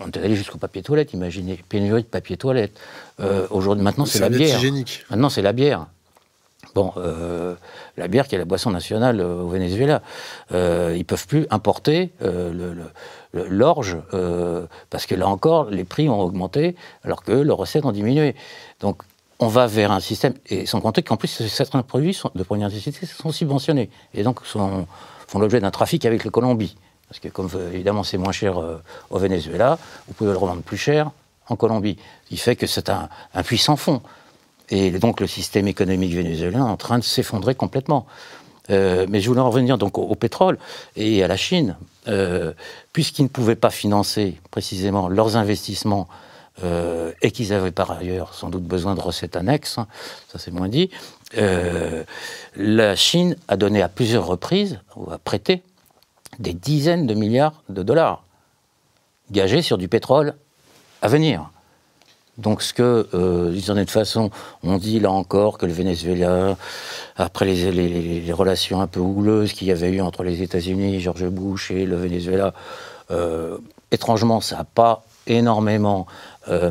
on est allé jusqu'au papier toilette, imaginez, pénurie de papier toilette. Euh, aujourd'hui, maintenant, c'est la bière. Hygiénique. Maintenant, c'est la bière. Bon, euh, la bière qui est la boisson nationale euh, au Venezuela. ils ne peuvent plus importer l'orge, parce que là encore, les prix ont augmenté, alors que leurs recettes ont diminué. Donc, on va vers un système, et sans compter qu'en plus, certains produits de première nécessité sont subventionnés, et donc font l'objet d'un trafic avec la Colombie. Parce que comme euh, évidemment c'est moins cher euh, au Venezuela, vous pouvez le revendre plus cher en Colombie. Ce qui fait que c'est un, puissant fond. Et donc le système économique vénézuélien est en train de s'effondrer complètement. Euh, mais je voulais en revenir donc au, pétrole et à la Chine, puisqu'ils ne pouvaient pas financer précisément leurs investissements et qu'ils avaient par ailleurs sans doute besoin de recettes annexes, hein, ça c'est moins dit, la Chine a donné à plusieurs reprises, ou a prêté des dizaines de milliards de dollars gagés sur du pétrole à venir. Donc ce que, euh, d'une façon, on dit là encore que le Venezuela, après les, relations un peu houleuses qu'il y avait eu entre les États-Unis, George Bush et le Venezuela, euh, étrangement, ça n'a pas énormément euh,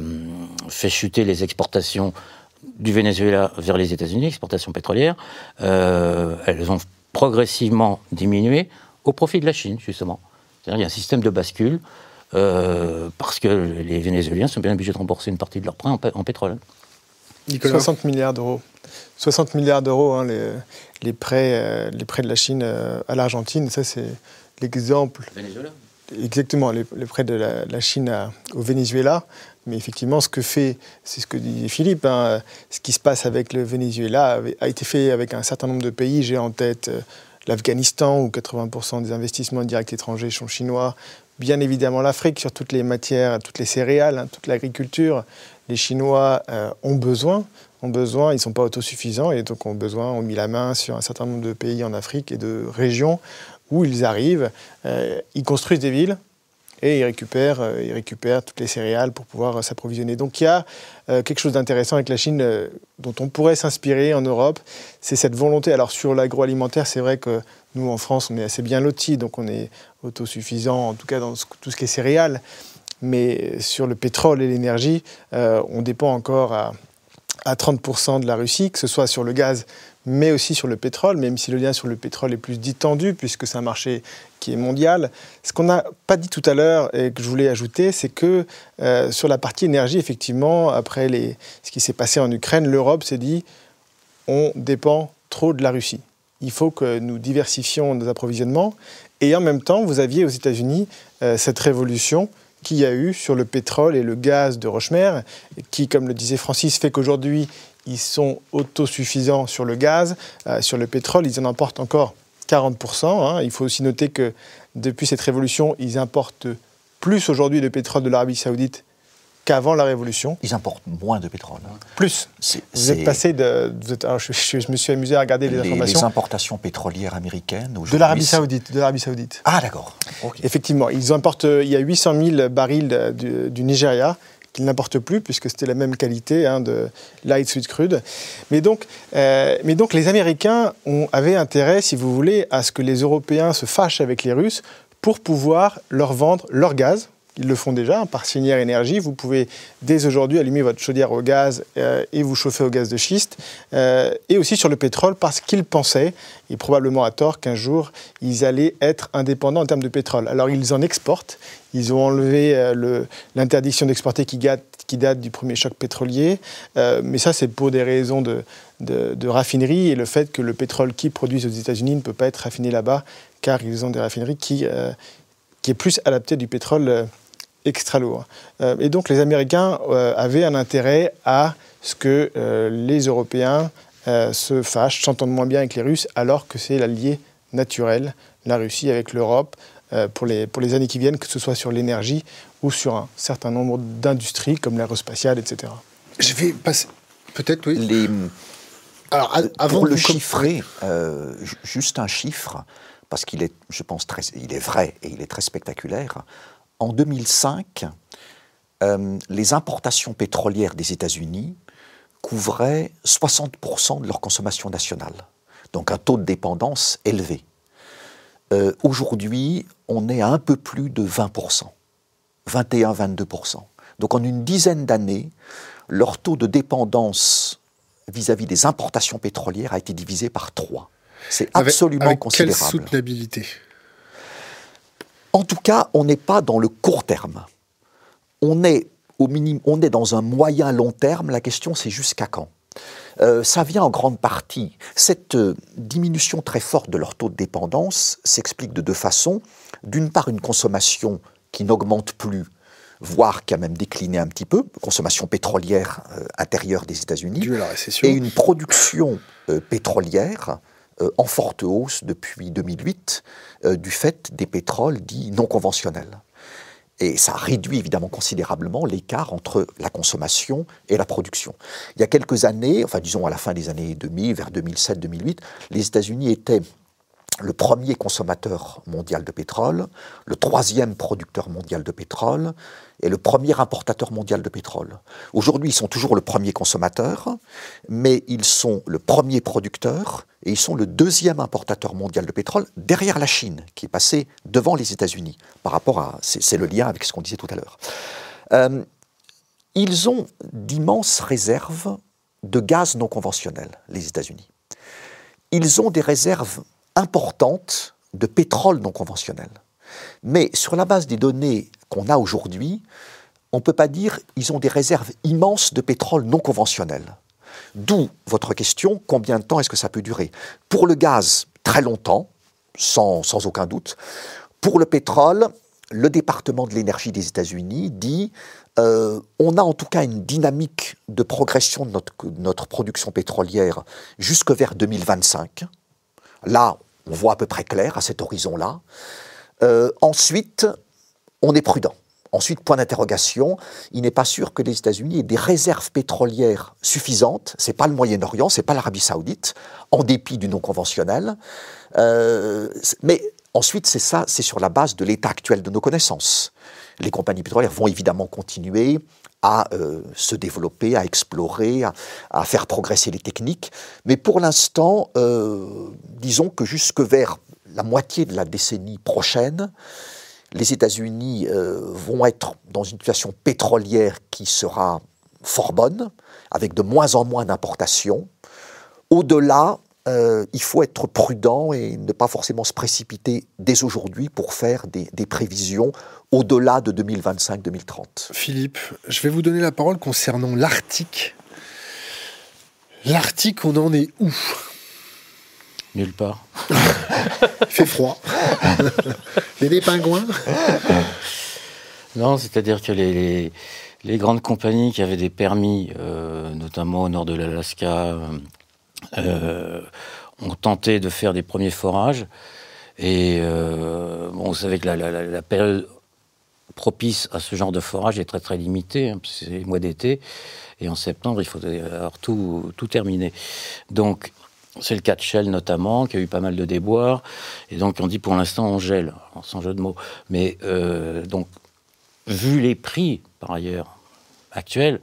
fait chuter les exportations du Venezuela vers les États-Unis, exportations pétrolières. elles ont progressivement diminué au profit de la Chine, justement. C'est-à-dire il y a un système de bascule euh, parce que les Vénézuéliens sont bien obligés de rembourser une partie de leurs prêts en, pétrole. 60 milliards d'euros. 60 milliards d'euros, hein, les, prêts, euh, les prêts de la Chine euh, à l'Argentine, ça c'est l'exemple. Venezuela Exactement, les, prêts de la, Chine au Venezuela. Mais effectivement, ce que fait, c'est ce que dit Philippe, hein, ce qui se passe avec le Venezuela a été fait avec un certain nombre de pays. J'ai en tête l'Afghanistan, où 80% des investissements directs étrangers sont chinois, bien évidemment l'Afrique sur toutes les matières, toutes les céréales, hein, toute l'agriculture. Les Chinois euh, ont besoin, ils ne sont pas autosuffisants et donc ont besoin, mis la main sur un certain nombre de pays en Afrique et de régions où ils arrivent. Euh, ils construisent des villes, et ils récupèrent, euh, ils toutes les céréales pour pouvoir euh, s'approvisionner. Donc il y a euh, quelque chose d'intéressant avec la Chine dont on pourrait s'inspirer en Europe, c'est cette volonté. Alors sur l'agroalimentaire, c'est vrai que nous en France, on est assez bien lotis, donc on est autosuffisant, en tout cas dans tout ce qui est céréales. Mais sur le pétrole et l'énergie, on dépend encore à 30% de la Russie, que ce soit sur le gaz, mais aussi sur le pétrole, même si le lien sur le pétrole est plus tendu, puisque c'est un marché qui est mondial. Ce qu'on n'a pas dit tout à l'heure et que je voulais ajouter, c'est que euh, sur la partie énergie, effectivement, après ce qui s'est passé en Ukraine, l'Europe s'est dit on dépend trop de la Russie. Il faut que nous diversifions nos approvisionnements. Et en même temps, vous aviez aux États-Unis euh, cette révolution qu'il y a eu sur le pétrole et le gaz de Rochemer, qui, comme le disait Francis, fait qu'aujourd'hui, ils sont autosuffisants sur le gaz, euh, sur le pétrole, ils en importent encore 40%. Hein. Il faut aussi noter que depuis cette révolution, ils importent plus aujourd'hui de pétrole de l'Arabie saoudite qu'avant la Révolution. Ils importent moins de pétrole. Plus. Vous êtes passé de... je, me suis amusé à regarder les, informations. Les importations pétrolières américaines De l'Arabie saoudite. De l'Arabie saoudite. Ah d'accord. Effectivement. Ils importent, il y a 800 000 barils du, du Nigeria qu'ils n'importent plus, puisque c'était la même qualité hein, de light sweet crude. Mais donc, euh, mais donc les Américains ont, avaient intérêt, si vous voulez, à ce que les Européens se fâchent avec les Russes pour pouvoir leur vendre leur gaz, ils le font déjà par Sinière Énergie. Vous pouvez dès aujourd'hui allumer votre chaudière au gaz euh, et vous chauffer au gaz de schiste. Euh, et aussi sur le pétrole parce qu'ils pensaient, et probablement à tort, qu'un jour ils allaient être indépendants en termes de pétrole. Alors ils en exportent. Ils ont enlevé euh, l'interdiction d'exporter qui, qui, date du premier choc pétrolier. mais ça, c'est pour des raisons de, de, raffinerie et le fait que le pétrole qu'ils produisent aux États-Unis ne peut pas être raffiné là-bas car ils ont des raffineries qui, qui est plus adapté du pétrole extra lourd. Euh, et donc les Américains euh, avaient un intérêt à ce que euh, les Européens se fâchent, s'entendent moins bien avec les Russes, alors que c'est l'allié naturel, la Russie avec l'Europe, pour, les, pour les années qui viennent, que ce soit sur l'énergie ou sur un certain nombre d'industries comme l'aérospatiale, etc. Je vais passer. Peut-être, oui. Les... Alors, avant pour le chiffrer, juste un chiffre, parce qu'il est, je pense, très, il est vrai et il est très spectaculaire en 2005, euh, les importations pétrolières des États-Unis couvraient 60% de leur consommation nationale, donc un taux de dépendance élevé. Euh, aujourd'hui, on est à un peu plus de 20%, 21-22%. Donc en une dizaine d'années, leur taux de dépendance vis-à-vis des importations pétrolières a été divisé par 3. C'est absolument avec considérable. Quelle soutenabilité? En tout cas, on n'est pas dans le court terme. On est, au minimum, on est dans un moyen long terme. La question, c'est jusqu'à quand? Euh, ça vient en grande partie. Cette euh, diminution très forte de leur taux de dépendance s'explique de deux façons. D'une part, une consommation qui n'augmente plus, voire qui a même décliné un petit peu, consommation pétrolière euh, intérieure des États-Unis, et une production pétrolière en forte hausse depuis 2008 euh, du fait des pétroles dits non conventionnels. Et ça réduit évidemment considérablement l'écart entre la consommation et la production. Il y a quelques années, enfin disons à la fin des années 2000, vers 2007-2008, les États-Unis étaient le premier consommateur mondial de pétrole, le troisième producteur mondial de pétrole et le premier importateur mondial de pétrole. Aujourd'hui, ils sont toujours le premier consommateur, mais ils sont le premier producteur et ils sont le deuxième importateur mondial de pétrole derrière la Chine, qui est passée devant les États-Unis par rapport à. C'est le lien avec ce qu'on disait tout à l'heure. Euh, ils ont d'immenses réserves de gaz non conventionnel, les États-Unis. Ils ont des réserves importante de pétrole non conventionnel. Mais sur la base des données qu'on a aujourd'hui, on ne peut pas dire qu'ils ont des réserves immenses de pétrole non conventionnel. D'où votre question, combien de temps est-ce que ça peut durer? Pour le gaz, très longtemps, sans, aucun doute. Pour le pétrole, le département de l'énergie des États-Unis dit euh, on a en tout cas une dynamique de progression de notre, notre production pétrolière jusque vers 2025. Là, On voit à peu près clair à cet horizon-là. Euh, ensuite, on est prudent. Ensuite, point d'interrogation, il n'est pas sûr que les États-Unis aient des réserves pétrolières suffisantes. C'est pas le Moyen-Orient, c'est pas l'Arabie Saoudite, en dépit du non conventionnel. Euh, mais ensuite, c'est ça, c'est sur la base de l'état actuel de nos connaissances. Les compagnies pétrolières vont évidemment continuer à euh, se développer, à explorer, à, faire progresser les techniques. Mais pour l'instant, euh, disons que jusque vers la moitié de la décennie prochaine, les États-Unis euh, vont être dans une situation pétrolière qui sera fort bonne, avec de moins en moins d'importations. Au-delà, euh, il faut être prudent et ne pas forcément se précipiter dès aujourd'hui pour faire des, prévisions au-delà de 2025-2030. Philippe, je vais vous donner la parole concernant l'Arctique. L'Arctique, on en est où? Nulle part. il fait froid. il y a des pingouins? Non, c'est-à-dire que les, grandes compagnies qui avaient des permis, euh, notamment au nord de l'Alaska, euh, ont tenté de faire des premiers forages. Et euh, bon, vous savez que la, période propice à ce genre de forage est très très limitée. Hein, c'est les mois d'été. Et en septembre, il faut avoir tout, tout terminé. Donc, c'est le cas de Shell notamment, qui a eu pas mal de déboires. Et donc, on dit pour l'instant, on gèle, sans jeu de mots. Mais euh, donc, vu les prix, par ailleurs, actuels,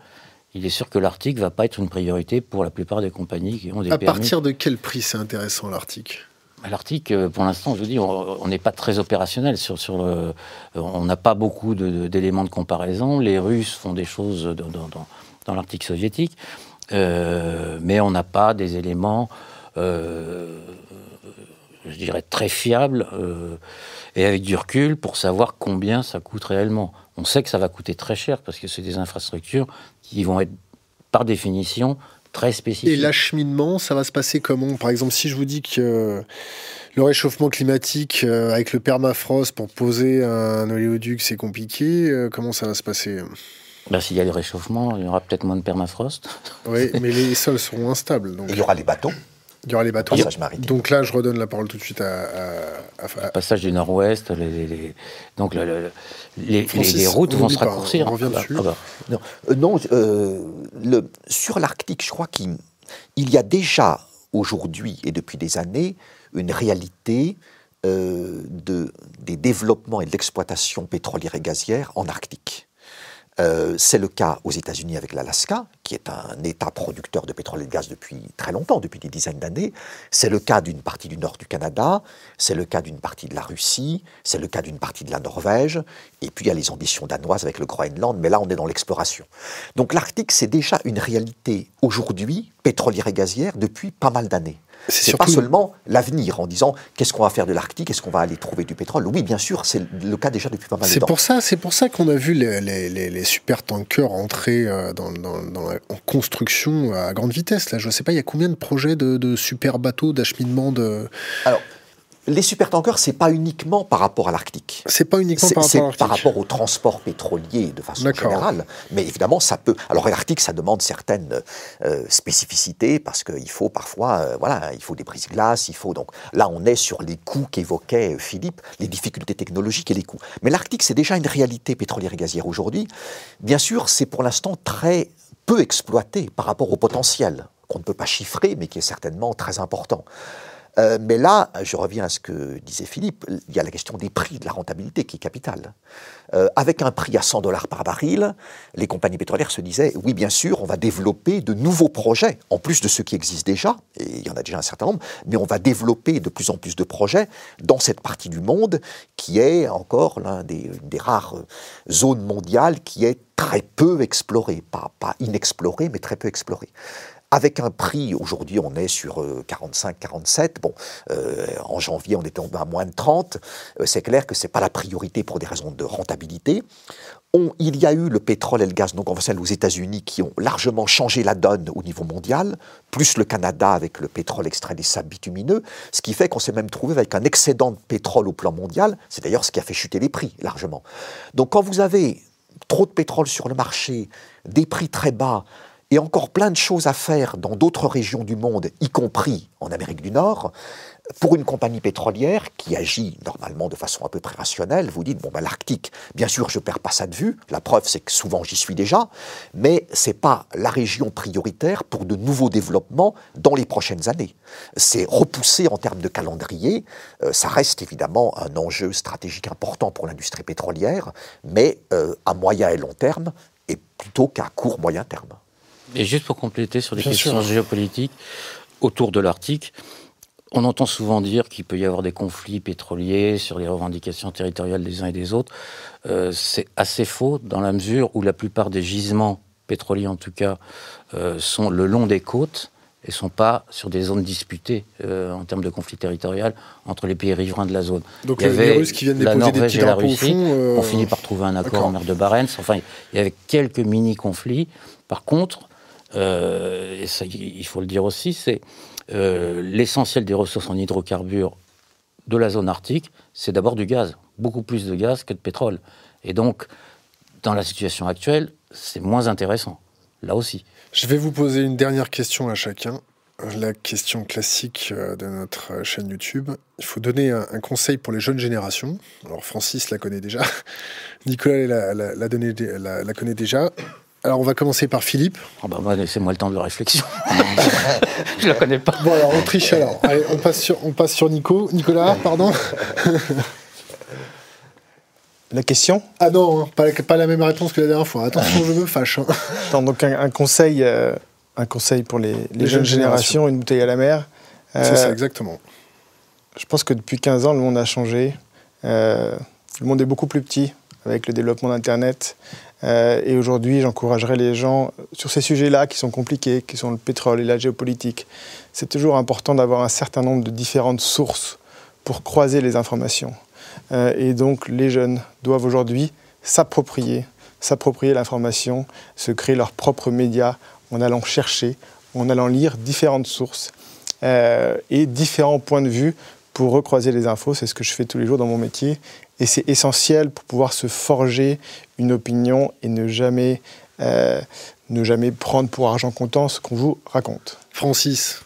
il est sûr que l'Arctique ne va pas être une priorité pour la plupart des compagnies qui ont des à partir de quel prix c'est intéressant l'Arctique L'Arctique, euh, pour l'instant, je vous dis, on n'est pas très opérationnel. Sur, sur le, on n'a pas beaucoup d'éléments de, comparaison. Les Russes font des choses dans, dans, l'Arctique soviétique, euh, mais on n'a pas des éléments, euh, je dirais, très fiables et avec du recul pour savoir combien ça coûte réellement. On sait que ça va coûter très cher parce que c'est des infrastructures qui vont être par définition très spécifiques. Et l'acheminement, ça va se passer comment? Par exemple, si je vous dis que le réchauffement climatique euh, avec le permafrost pour poser un oléoduc, c'est compliqué, euh, comment ça va se passer? Ben, S'il y a le réchauffement, il y aura peut-être moins de permafrost. Oui, mais les sols seront instables. Il y aura les bateaux. Il y aura les bateaux. Donc là, je redonne la parole tout de suite à. Le passage du Nord-Ouest, les, donc les, routes vont se raccourcir. On revient dessus. Ah bah. Non, euh, euh, le, sur l'Arctique, je crois qu'il y a déjà aujourd'hui et depuis des années une réalité euh, de, des développements et de l'exploitation pétrolière et gazière en Arctique. Euh, c'est le cas aux États-Unis avec l'Alaska, qui est un État producteur de pétrole et de gaz depuis très longtemps, depuis des dizaines d'années. C'est le cas d'une partie du nord du Canada, c'est le cas d'une partie de la Russie, c'est le cas d'une partie de la Norvège, et puis il y a les ambitions danoises avec le Groenland, mais là on est dans l'exploration. Donc l'Arctique, c'est déjà une réalité aujourd'hui, pétrolière et gazière, depuis pas mal d'années. C'est pas seulement l'avenir en disant qu'est-ce qu'on va faire de l'Arctique, est-ce qu'on va aller trouver du pétrole? Oui, bien sûr, c'est le cas déjà depuis pas mal de temps. Pour ça, c'est pour ça qu'on a vu les, les, les, super tankers entrer euh, dans, dans, dans, en construction à grande vitesse. Là, je ne sais pas, il y a combien de projets de, de super bateaux d'acheminement de. Alors, les supertankers, c'est pas uniquement par rapport à l'Arctique. C'est pas uniquement par rapport à l'Arctique. par rapport au transport pétrolier de façon générale. Mais évidemment, ça peut. Alors l'Arctique, ça demande certaines euh, spécificités parce qu'il faut parfois, euh, voilà, il faut des prises glaces, il faut donc. Là, on est sur les coûts qu'évoquait Philippe, les difficultés technologiques et les coûts. Mais l'Arctique, c'est déjà une réalité pétrolière et gazière aujourd'hui. Bien sûr, c'est pour l'instant très peu exploité par rapport au potentiel qu'on ne peut pas chiffrer, mais qui est certainement très important. Euh, mais là, je reviens à ce que disait Philippe, il y a la question des prix, de la rentabilité qui est capitale. Euh, avec un prix à 100 dollars par baril, les compagnies pétrolières se disaient, oui bien sûr, on va développer de nouveaux projets, en plus de ceux qui existent déjà, et il y en a déjà un certain nombre, mais on va développer de plus en plus de projets dans cette partie du monde qui est encore l'une des, rares zones mondiales qui est très peu explorée, pas inexplorée, mais très peu explorée avec un prix, aujourd'hui on est sur 45-47, euh, bon, euh, en janvier on était à moins de 30, euh, c'est clair que ce n'est pas la priorité pour des raisons de rentabilité. Il y a eu le pétrole et le gaz non conventionnel aux États-Unis qui ont largement changé la donne au niveau mondial, plus le Canada avec le pétrole extrait des sables bitumineux, ce qui fait qu'on s'est même trouvé avec un excédent de pétrole au plan mondial, c'est d'ailleurs ce qui a fait chuter les prix largement. Donc quand vous avez trop de pétrole sur le marché, des prix très bas, et encore plein de choses à faire dans d'autres régions du monde, y compris en Amérique du Nord, pour une compagnie pétrolière qui agit normalement de façon à peu près rationnelle, vous dites, bon, ben, l'Arctique, bien sûr, je ne perds pas ça de vue. La preuve, c'est que souvent, j'y suis déjà. Mais ce n'est pas la région prioritaire pour de nouveaux développements dans les prochaines années. C'est repoussé en termes de calendrier. Euh, ça reste évidemment un enjeu stratégique important pour l'industrie pétrolière, mais euh, à moyen et long terme, et plutôt qu'à court moyen terme. Et juste pour compléter sur les questions géopolitiques autour de l'Arctique, on entend souvent dire qu'il peut y avoir des conflits pétroliers sur les revendications territoriales des uns et des autres. Euh, c'est assez faux dans la mesure où la plupart des gisements pétroliers, en tout cas, euh, sont le long des côtes et sont pas sur des zones disputées euh, en termes de conflit territorial entre les pays riverains de la zone. Donc les Russes qui viennent la déposer Norvège des et la Russie fond, ont fini par trouver un accord en mer de Barents. Enfin, il y avait quelques mini-conflits. Par contre, et ça, il faut le dire aussi, c'est euh, l'essentiel des ressources en hydrocarbures de la zone arctique, c'est d'abord du gaz, beaucoup plus de gaz que de pétrole. Et donc, dans la situation actuelle, c'est moins intéressant, là aussi. Je vais vous poser une dernière question à chacun. La question classique euh, de notre chaîne YouTube. Il faut donner un, conseil pour les jeunes générations. Alors Francis la connaît déjà, Nicolas la, la, la, la connaît déjà. Alors, on va commencer par Philippe. Oh bah, laissez-moi le temps de réflexion. je la connais pas. Bon, alors, on triche alors. Allez, on passe sur, on passe sur Nico. Nicolas, pardon. La question? Ah non, hein, pas, pas, la même réponse que la dernière fois. Attention, je me fâche. Hein. donc, un, conseil, euh, un conseil pour les, jeunes, générations, une bouteille à la mer. C'est ça, euh, exactement. Je pense que depuis 15 ans, le monde a changé. Euh, le monde est beaucoup plus petit avec le développement d'Internet. Euh, et aujourd'hui, j'encouragerais les gens sur ces sujets-là qui sont compliqués, qui sont le pétrole et la géopolitique. C'est toujours important d'avoir un certain nombre de différentes sources pour croiser les informations. Euh, et donc, les jeunes doivent aujourd'hui s'approprier, s'approprier l'information, se créer leurs propres médias en allant chercher, en allant lire différentes sources euh, et différents points de vue pour recroiser les infos. C'est ce que je fais tous les jours dans mon métier. Et c'est essentiel pour pouvoir se forger une opinion et ne jamais, euh, ne jamais prendre pour argent comptant ce qu'on vous raconte. Francis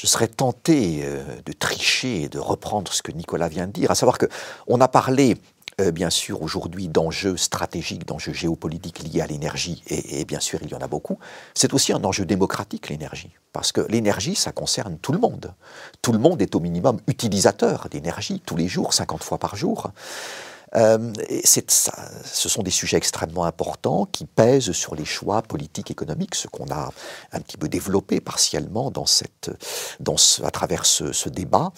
je serais tenté euh, de tricher et de reprendre ce que Nicolas vient de dire, à savoir qu'on a parlé euh, bien sûr aujourd'hui d'enjeux stratégiques, d'enjeux géopolitiques liés à l'énergie, et, bien sûr il y en a beaucoup, c'est aussi un enjeu démocratique l'énergie, parce que l'énergie ça concerne tout le monde. Tout le monde est au minimum utilisateur d'énergie tous les jours, 50 fois par jour. Euh, ce sont des sujets extrêmement importants qui pèsent sur les choix politiques, économiques, ce qu'on a un petit peu développé partiellement dans cette, dans à travers ce, débat.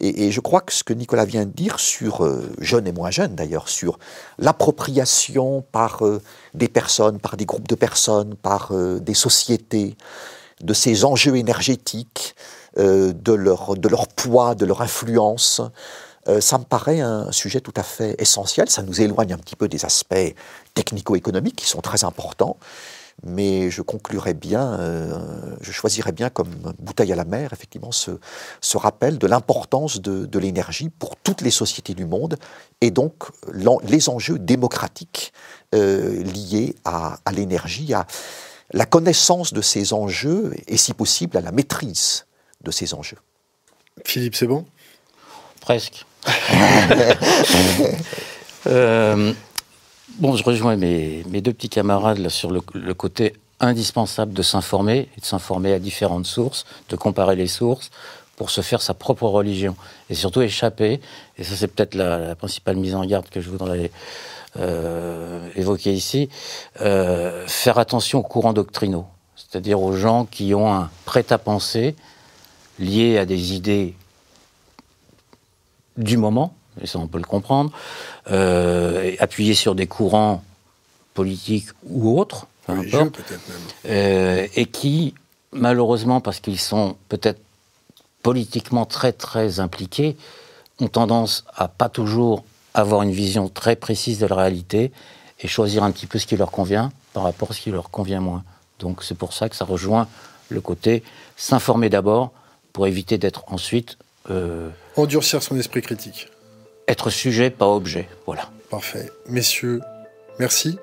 Et, je crois que ce que Nicolas vient de dire sur, euh, jeunes et moins jeunes d'ailleurs, sur l'appropriation par euh, des personnes, par des groupes de personnes, par des sociétés, de ces enjeux énergétiques, de, leur, de leur poids, de leur influence, euh, ça me paraît un sujet tout à fait essentiel. Ça nous éloigne un petit peu des aspects technico-économiques qui sont très importants. Mais je conclurai bien, euh, je choisirais bien comme bouteille à la mer, effectivement, ce, rappel de l'importance de, l'énergie pour toutes les sociétés du monde et donc les enjeux démocratiques euh, liés à, à l'énergie, à la connaissance de ces enjeux et, si possible, à la maîtrise de ces enjeux. Philippe, c'est bon? Presque. Euh, bon, je rejoins mes, deux petits camarades sur le, côté indispensable de s'informer, de s'informer à différentes sources, de comparer les sources pour se faire sa propre religion. Et surtout échapper, et ça c'est peut-être la, principale mise en garde que je voudrais euh, évoquer ici, euh, faire attention aux courants doctrinaux, c'est-à-dire aux gens qui ont un prêt-à-penser lié à des idées du moment, et ça on peut le comprendre, euh, appuyer sur des courants politiques ou autres, peu importe, euh, et qui, malheureusement, parce qu'ils sont peut-être politiquement très très impliqués, ont tendance à pas toujours avoir une vision très précise de la réalité et choisir un petit peu ce qui leur convient par rapport à ce qui leur convient moins. Donc c'est pour ça que ça rejoint le côté s'informer d'abord pour éviter d'être ensuite euh, Endurcir son esprit critique. Être sujet, pas objet. Voilà. Parfait. Messieurs, merci.